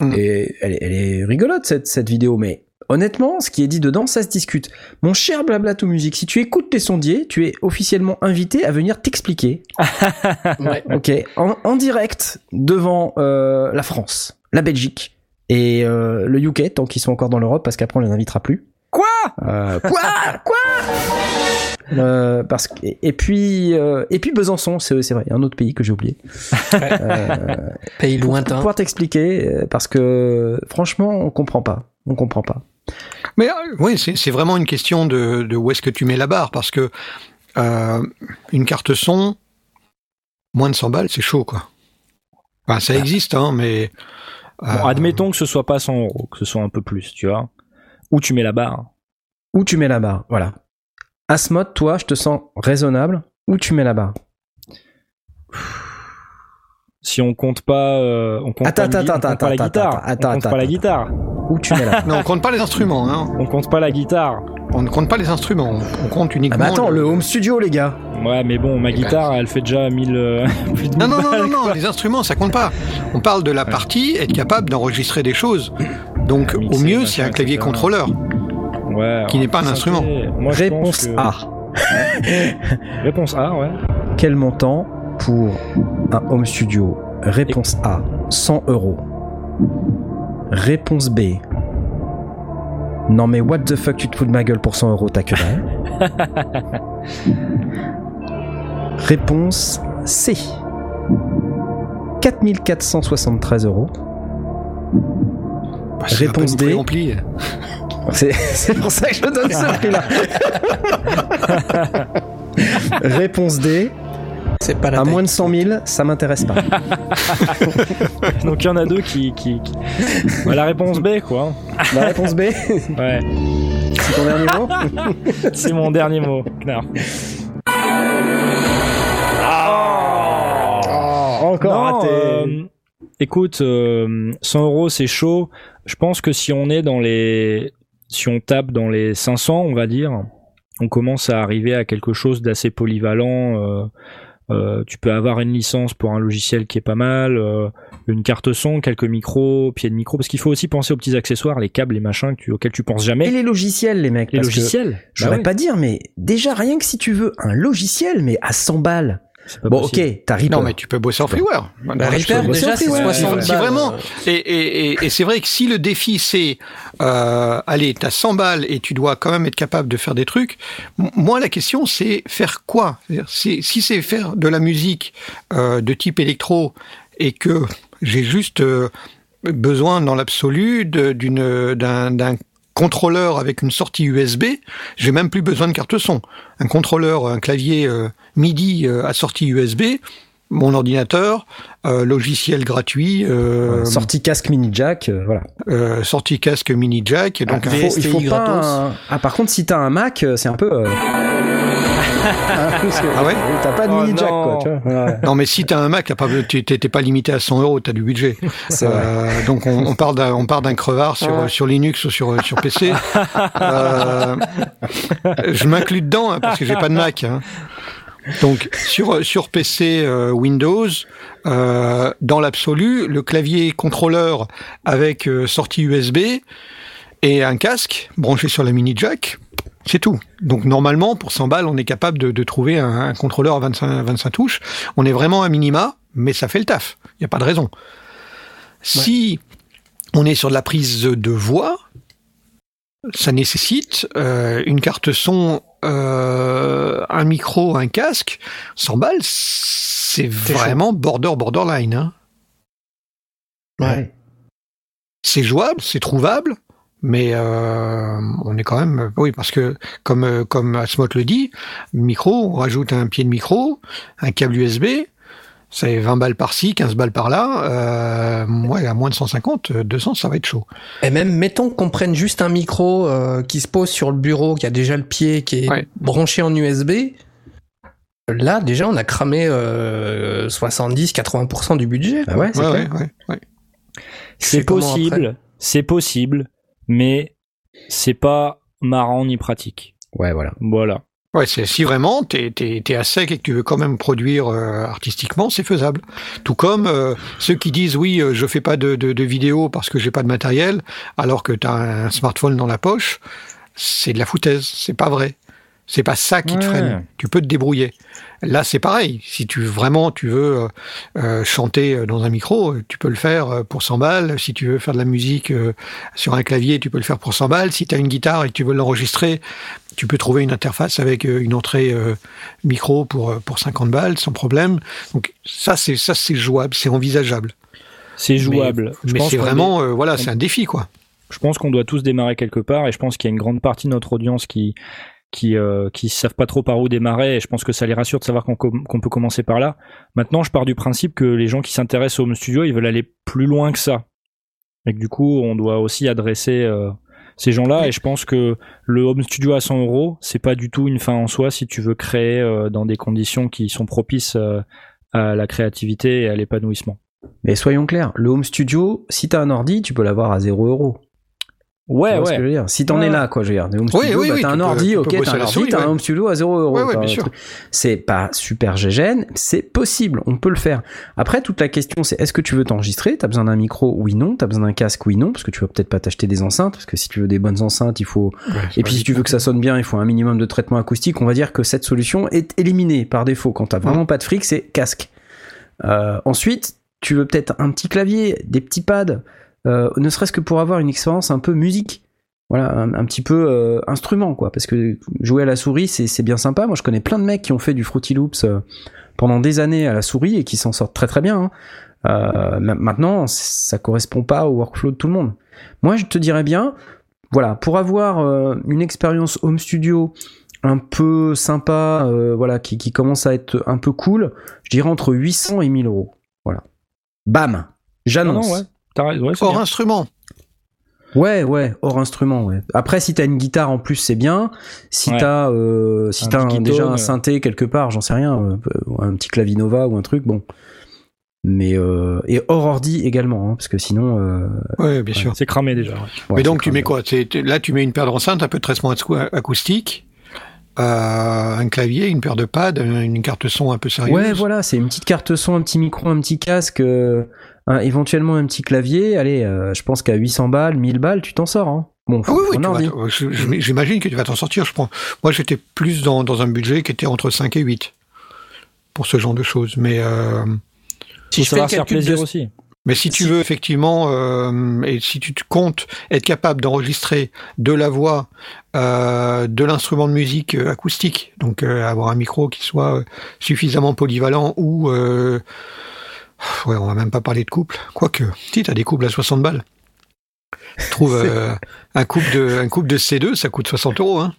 Mm. Et elle, est- elle est rigolote cette, cette vidéo, mais honnêtement, ce qui est dit dedans, ça se discute. Mon cher Blablato Music, si tu écoutes les sondiers, tu es officiellement invité à venir t'expliquer Ouais. Ok, en, en direct devant euh, la France, la Belgique et euh, le UK tant qu'ils sont encore dans l'Europe parce qu'après on les invitera plus. Quoi? Euh, Quoi? Quoi? Euh, parce que et, puis euh, et puis Besançon, c'est c'est vrai, un autre pays que j'ai oublié. Euh, Pays pour lointain. pouvoir t'expliquer euh, parce que franchement on comprend pas, on comprend pas. Mais euh, oui, c'est vraiment une question de, de où est-ce que tu mets la barre, parce que euh, une carte son, moins de 100 balles, c'est chaud, quoi. Enfin, ça existe, hein, mais... Bon, euh, admettons que ce soit pas 100 euros, que ce soit un peu plus, tu vois. Où tu mets la barre Où tu mets la barre, voilà. Asmod, toi, je te sens raisonnable. Où tu mets la barre? Si on compte pas, euh, on compte Attends, pas, attends, on compte pas la attends, guitare. attends, on compte attends, pas la attends. guitare. Où tu mets la barre Non, on compte pas les instruments, hein. On compte pas la guitare. On ne compte pas les instruments, on, on compte Ah uniquement... bah attends, le home studio les gars. Ouais, mais bon, ma Eh ben, guitare, elle fait déjà 1000 euh, plus de Non, 1000 non, non, balles, non, non, les instruments, ça compte pas. On parle de la partie, être capable d'enregistrer des choses. Donc, Mixer, au mieux, c'est un clavier etc. contrôleur. Ouais, qui n'est pas un instrument. Moi, Réponse que- A. Réponse A, ouais. Quel montant pour un home studio? Réponse A, 100 euros. Réponse B. Non mais what the fuck tu te fous de ma gueule pour 100 euros, t'as que dalle. Réponse C. 4473 euros. Bah, Réponse D. c'est pour ça que je donne ce prix-là. Réponse D. C'est pas la À moins de 100 000, ça m'intéresse pas. Donc il y en a deux qui. qui, qui- Ouais, la réponse B, quoi. La réponse B, Ouais, c'est ton dernier mot c'est mon dernier mot. Knarf. Encore Non, raté. euh, écoute, euh, 100 euros c'est chaud. Je pense que si on est dans les, si on tape dans les 500, on va dire, on commence à arriver à quelque chose d'assez polyvalent. euh, euh, tu peux avoir une licence pour un logiciel qui est pas mal, euh, une carte son, quelques micros, pieds de micro, parce qu'il faut aussi penser aux petits accessoires, les câbles, les machins tu- auxquels tu penses Et jamais. les logiciels, les mecs Les parce que logiciels. Je Bah voudrais ouais, pas dire, mais déjà rien que si tu veux un logiciel, mais à 100 balles. Bon, possible. ok, t'as Reaper. Non, mais tu peux bosser en freeware. Bah, Dans Reaper, déjà, c'est Ouais, 60 balles. Si vraiment, et, et, et, et c'est vrai que si le défi c'est, euh, allez, t'as 100 balles et tu dois quand même être capable de faire des trucs, moi la question c'est faire quoi? Si c'est faire de la musique euh, de type électro et que j'ai juste euh, besoin dans l'absolu d'une d'un contrôleur avec une sortie USB, j'ai même plus besoin de carte son. Un contrôleur, un clavier euh, MIDI euh, à sortie USB, mon ordinateur, euh, logiciel gratuit, euh, Sortie casque mini jack, euh, voilà. sortie casque mini jack. et Donc il faut, il faut pas un- Ah, par contre, si t'as un Mac, c'est un peu. Ah ouais T'as pas de Oh mini jack, non. quoi, tu vois. Ouais, Non, mais si t'as un Mac, t'as pas, tu- t'es pas limité à 100 euros, t'as du budget. Euh, donc on, on part d'un on part d'un crevard sur Ouais. sur Linux ou sur sur PC. Euh, je m'inclus dedans hein, parce que j'ai pas de Mac. hein. Donc sur sur PC euh, Windows, euh, dans l'absolu, le clavier contrôleur avec euh, sortie USB et un casque branché sur la mini jack. C'est tout. Donc normalement, pour 100 balles, on est capable de, de trouver un, un contrôleur à 25, 25 touches. On est vraiment à minima, mais ça fait le taf. Il n'y a pas de raison. Si on est sur de la prise de voix, ça nécessite euh, une carte son, euh, un micro, un casque. 100 balles, c'est vraiment border borderline. Hein. Ouais. C'est jouable, c'est trouvable, mais euh, on est quand même, oui, parce que comme euh, comme Asmot le dit, micro, on rajoute un pied de micro, un câble USB, c'est 20 balles par-ci, 15 balles par-là. Euh, ouais, à moins de 150, 200, ça va être chaud. Et même, mettons qu'on prenne juste un micro euh, qui se pose sur le bureau, qui a déjà le pied, qui est Ouais. branché en USB. Là, déjà, on a cramé euh, 70-80% du budget. Bah ouais, c'est Ouais, possible, c'est possible, mais c'est pas marrant ni pratique. Ouais, voilà. Voilà. Ouais, c'est si vraiment t'es t'es t'es à sec et que tu veux quand même produire euh, artistiquement, c'est faisable. Tout comme euh, ceux qui disent oui, euh, je fais pas de de, de vidéo parce que j'ai pas de matériel, alors que t'as un smartphone dans la poche, c'est de la foutaise, c'est pas vrai. C'est pas ça qui te Ouais. freine. Tu peux te débrouiller. Là, c'est pareil. Si tu vraiment tu veux euh, euh, chanter euh, dans un micro, tu peux le faire euh, pour 100 balles. Si tu veux faire de la musique euh, sur un clavier, tu peux le faire pour 100 balles. Si tu as une guitare et que tu veux l'enregistrer, tu peux trouver une interface avec euh, une entrée euh, micro pour euh, pour 50 balles sans problème. Donc ça c'est ça c'est jouable, c'est envisageable. C'est jouable. Je Mais pense c'est vraiment euh, voilà, c'est un défi quoi. je pense qu'on doit tous démarrer quelque part et je pense qu'il y a une grande partie de notre audience qui qui euh, qui savent pas trop par où démarrer et je pense que ça les rassure de savoir qu'on com- qu'on peut commencer par là. Maintenant, je pars du principe que les gens qui s'intéressent au home studio, ils veulent aller plus loin que ça. Et que du coup, on doit aussi adresser euh, ces gens-là et je pense que le home studio à 100 euros, c'est pas du tout une fin en soi si tu veux créer euh, dans des conditions qui sont propices euh, à la créativité et à l'épanouissement. Mais soyons clairs, le home studio, si t'as un ordi, tu peux l'avoir à 0 euros. Ouais, ce ouais. que je veux dire? Si t'en Ouais. es là, quoi, je veux dire. Home Oui, studio, oui, bah, oui, t'as un peux- ordi, ok, t'as un ordi, souris, t'as ouais. un home studio à 0 euros. Ouais. C'est pas super gégène, c'est possible, on peut le faire. Après, toute la question, c'est est-ce que tu veux t'enregistrer? T'as besoin d'un micro Oui, non. T'as besoin d'un casque Oui, non. Parce que tu vas peut-être pas t'acheter des enceintes, parce que si tu veux des bonnes enceintes, il faut et puis si tu veux que ça sonne bien, il faut un minimum de traitement acoustique. On va dire que cette solution est éliminée par défaut. Quand t'as vraiment pas de fric, c'est casque. Euh, ensuite, tu veux peut-être un petit clavier, des petits pads, euh, ne serait-ce que pour avoir une expérience un peu musique. Voilà, un, un petit peu euh, instrument, quoi. Parce que jouer à la souris, c'est c'est bien sympa. Moi, je connais plein de mecs qui ont fait du Fruity Loops euh, pendant des années à la souris et qui s'en sortent très très bien. hein. Euh, ma- maintenant, ça correspond pas au workflow de tout le monde. Moi, je te dirais bien, voilà, pour avoir euh, une expérience home studio un peu sympa, euh, voilà, qui, qui commence à être un peu cool, je dirais entre 800 et 1000 euros. Voilà. Bam J'annonce. Ouais. Hors bien. instrument. Ouais, ouais, hors instrument. Ouais. Après, si t'as une guitare en plus, c'est bien. Si Ouais. t'as, euh, si t'as déjà un synthé quelque part, j'en sais rien, euh, un petit clavinova ou un truc, bon. Mais euh, et hors ordi également, hein, parce que sinon. euh, Ouais, bien sûr. C'est cramé déjà. ouais. ouais, Mais donc tu mets quoi? Là tu mets une paire d'enceintes, un peu de traitement acou- acoustique, euh, un clavier, une paire de pads, une carte son un peu sérieuse. Ouais, voilà, c'est une petite carte son, un petit micro, un petit casque, euh, un- éventuellement un petit clavier. Allez, euh, je pense qu'à 800 balles, 1000 balles, tu t'en sors. Hein. Bon, Ah oui, oui, j'imagine que tu vas t'en sortir. Je prends. Moi, j'étais plus dans, dans un budget qui était entre 5 et 8 pour ce genre de choses. Mais, euh, Si je fais faire plaisir de... aussi. mais si tu veux effectivement, euh, et si tu te comptes être capable d'enregistrer de la voix, euh, de l'instrument de musique acoustique, donc euh, avoir un micro qui soit suffisamment polyvalent ou, euh, ouais, on va même pas parler de couple, quoique, si t'as des couples à 60 balles. Je trouve euh, un couple de un couple de C2, ça coûte 60 euros. Hein.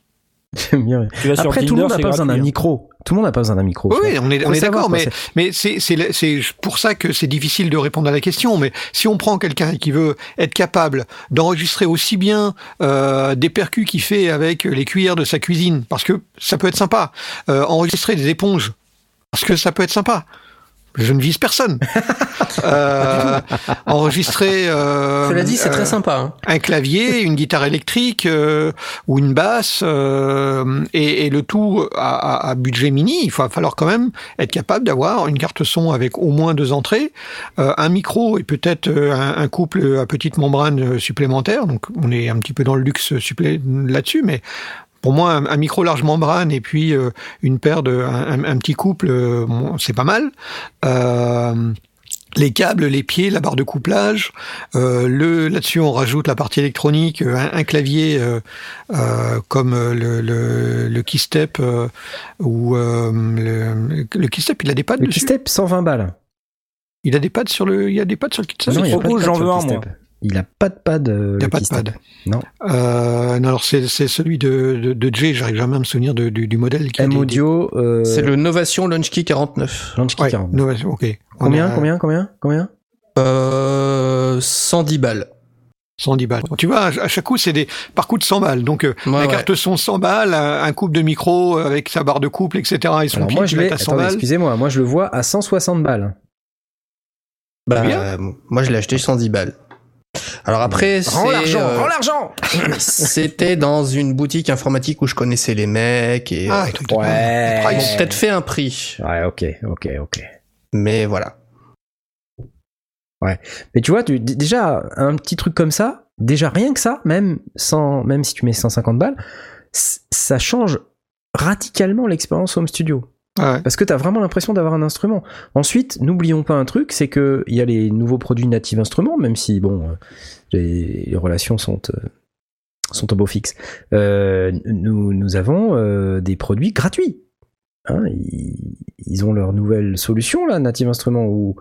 J'aime bien. Tu vas sur Après, tout le monde n'a pas besoin d'un hein. micro. Tout le monde n'a pas besoin d'un micro. Oui, on est, on d'accord, mais, c'est pour ça que c'est difficile de répondre à la question. Mais si on prend quelqu'un qui veut être capable d'enregistrer aussi bien euh, des percus qu'il fait avec les cuillères de sa cuisine, parce que ça peut être sympa, euh, enregistrer des éponges, parce que ça peut être sympa. Je ne vise personne. euh, enregistrer. Euh, Cela dit, c'est euh, très sympa. hein. un clavier, une guitare électrique euh, ou une basse, euh, et, et le tout à, à- à budget mini. Il va falloir quand même être capable d'avoir une carte son avec au moins deux entrées, euh, un micro et peut-être euh, un, un couple à petite membrane euh, supplémentaire. Donc on est un petit peu dans le luxe là-dessus, mais pour moi, un, un micro large membrane et puis euh, une paire de un, petit couple, euh, bon, c'est pas mal. Euh, les câbles, les pieds, la barre de couplage. Euh, le là-dessus, on rajoute la partie électronique, euh, un, un clavier euh, euh, comme le, le, le keystep euh, ou euh, le, le keystep. Il a des pads Le dessus. Keystep, 120 balles. Il a des pads sur le. Il y a des pads sur le keystep. Non, il y a pas de j'en sur veux le un, Keystep. moi. Il a pas de pad. euh, Il n'y a le pas de pad. Non. Euh, non, alors c'est c'est celui de, de, de Jay. J'arrive jamais à me souvenir de- du, du modèle. Qui M des- Audio. Euh, C'est le Novation Launchkey 49. Launchkey Ouais, 40. non, ok. Combien, a combien, combien, combien? Euh, 110 balles. 110 balles. Tu vois, à chaque coup, c'est des par coup de 100 balles. Donc, Ouais, la ouais. carte son 100 balles, un, couple de micro avec sa barre de couple, etc. Et son Alors moi je à 100 Attendez, balles. excusez-moi. Moi je le vois à 160 balles. Bah, Bien. euh, moi, je l'ai acheté 110 balles. Alors après, Rends c'est, l'argent, euh, rends l'argent c'était dans une boutique informatique où je connaissais les mecs et Ah, euh, Ouais. ils m'ont peut-être fait un prix, Ouais, ok, ok, ok. mais voilà. Mais tu vois, tu, déjà, un petit truc comme ça, déjà rien que ça, même, sans, même si tu mets 150 balles, ça change radicalement l'expérience home studio. Ah ouais. Parce que tu as vraiment l'impression d'avoir un instrument. Ensuite, n'oublions pas un truc, c'est que il y a les nouveaux produits native instruments, même si bon, euh, les, les relations sont euh, sont au beau fixe. Euh, nous nous avons euh, des produits gratuits. Hein, ils, ils ont leur nouvelle solution là, native instruments, où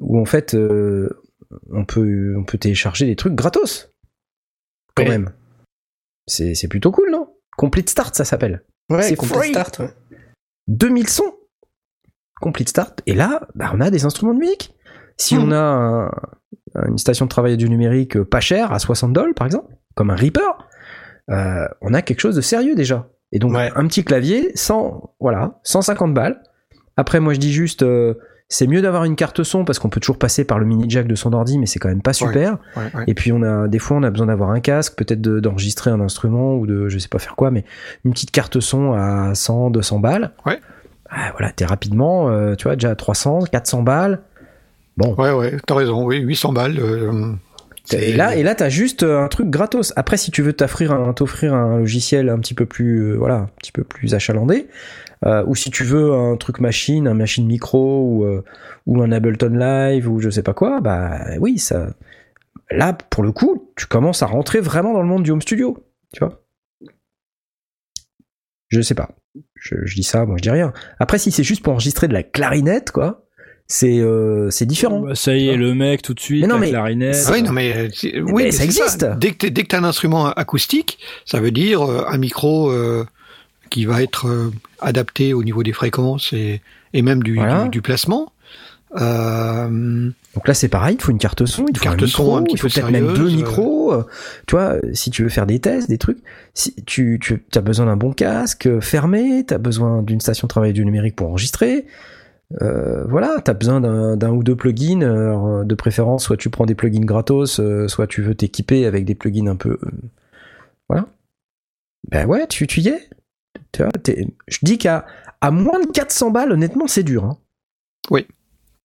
où en fait on peut on peut télécharger des trucs gratos. Quand Ouais. même. C'est c'est plutôt cool, non? Complete Start, ça s'appelle. Ouais, C'est Complete free. Start. ouais. 2000 sons. Complete Start. Et là, bah, on a des instruments de musique. Si on a un- une station de travail du numérique euh, pas chère, à 60 dollars par exemple, comme un Reaper, euh, on a quelque chose de sérieux déjà. Et donc Ouais. un petit clavier, 100, voilà, 150 balles. Après, moi je dis juste, euh, c'est mieux d'avoir une carte son parce qu'on peut toujours passer par le mini jack de son ordi, mais c'est quand même pas super. Ouais, ouais. Et puis on a des fois on a besoin d'avoir un casque, peut-être de- d'enregistrer un instrument ou de je sais pas faire quoi, mais une petite carte son à 100, 200 balles. Ouais. Ah, voilà, t'es rapidement, euh, tu vois, déjà à 300, 400 balles. Bon. Ouais, ouais, t'as raison, oui, 800 balles. euh, Et là, et là, t'as juste euh, un truc gratos. Après, si tu veux t'offrir un, logiciel un petit peu plus, euh, voilà, un petit peu plus achalandé, euh, ou si tu veux un truc machine, un machine micro ou euh, ou un Ableton Live ou je sais pas quoi, bah oui, ça. Là, pour le coup, tu commences à rentrer vraiment dans le monde du home studio, tu vois. Je sais pas. Je, je dis ça, moi je dis rien. Après, si c'est juste pour enregistrer de la clarinette, quoi, c'est euh, c'est différent. Bah, ça y est, le mec tout de suite, Mais non, la mais- clarinette. Oui, non, mais, euh, oui, mais ça existe. Dès que t'es- dès que t'as un instrument acoustique, ça veut dire euh, un micro euh, qui va être euh, adapté au niveau des fréquences et, et même du, Voilà. du, du placement. Euh, Donc là, c'est pareil, il faut une carte son, il faut Carte un son micro, un petit il faut peu peut-être même deux micros. euh, Tu vois, si tu veux faire des tests, des trucs, si tu, tu as besoin d'un bon casque fermé, tu as besoin d'une station de travail du numérique pour enregistrer. Euh, voilà, tu as besoin d'un ou deux plugins. alors, de préférence, soit tu prends des plugins gratos, soit tu veux t'équiper avec des plugins un peu. voilà. Ben ouais, tu, tu y es. Tu vois, t'es- je dis qu'à à moins de 400 balles, honnêtement, c'est dur. hein.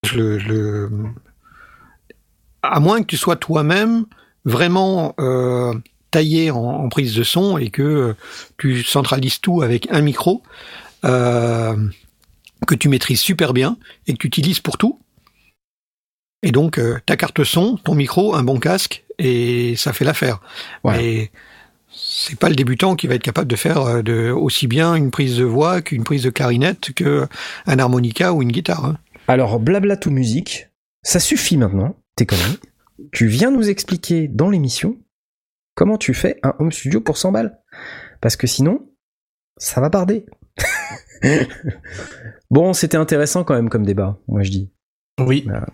je le, je le- à moins que tu sois toi-même vraiment euh, taillé en, en prise de son et que euh, tu centralises tout avec un micro euh, que tu maîtrises super bien et que tu utilises pour tout. Et donc euh, ta carte son, ton micro, un bon casque et ça fait l'affaire. Ouais. C'est pas le débutant qui va être capable de faire euh, de, aussi bien une prise de voix qu'une prise de clarinette que un harmonica ou une guitare. hein. Alors, blabla tout musique, ça suffit maintenant, tes conneries. Tu viens nous expliquer dans l'émission comment tu fais un home studio pour 100 balles. Parce que sinon, ça va barder. bon, c'était intéressant quand même comme débat, moi je dis. Oui. Voilà.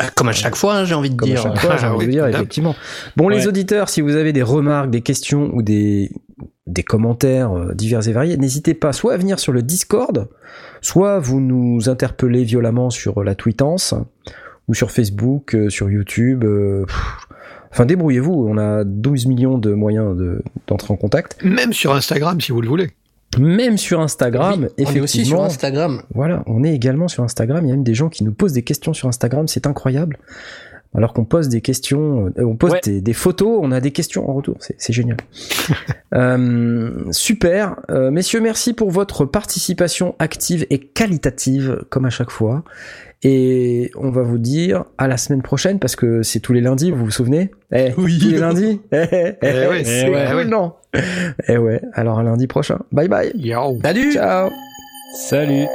Bah, comme à chaque fois, hein, j'ai envie de Comme à dire. chaque fois, j'ai Ah envie de dire, effectivement. Bon, les auditeurs, si vous avez des remarques, des questions ou des, des commentaires euh, divers et variés, n'hésitez pas soit à venir sur le Discord, soit vous nous interpellez violemment sur la tweetance, ou sur Facebook, euh, sur YouTube. euh, pff. enfin, débrouillez-vous, on a 12 millions de moyens de- d'entrer en contact. Même sur Instagram si vous le voulez. Même sur Instagram, Oui, on est aussi sur effectivement. Instagram. Voilà, on est également sur Instagram. Il y a même des gens qui nous posent des questions sur Instagram, c'est incroyable. Alors qu'on pose des questions, euh, on pose Ouais. des, des photos, on a des questions en retour. C'est c'est génial. Euh, super, Euh, messieurs, merci pour votre participation active et qualitative, comme à chaque fois. Et on va vous dire à la semaine prochaine parce que c'est tous les lundis, vous vous souvenez? Eh, Oui. Tous les lundis? Eh, eh, eh, Eh ouais, c'est eh ouais. non Eh ouais. Alors à lundi prochain. Bye bye. Yao. Salut Ciao. Salut.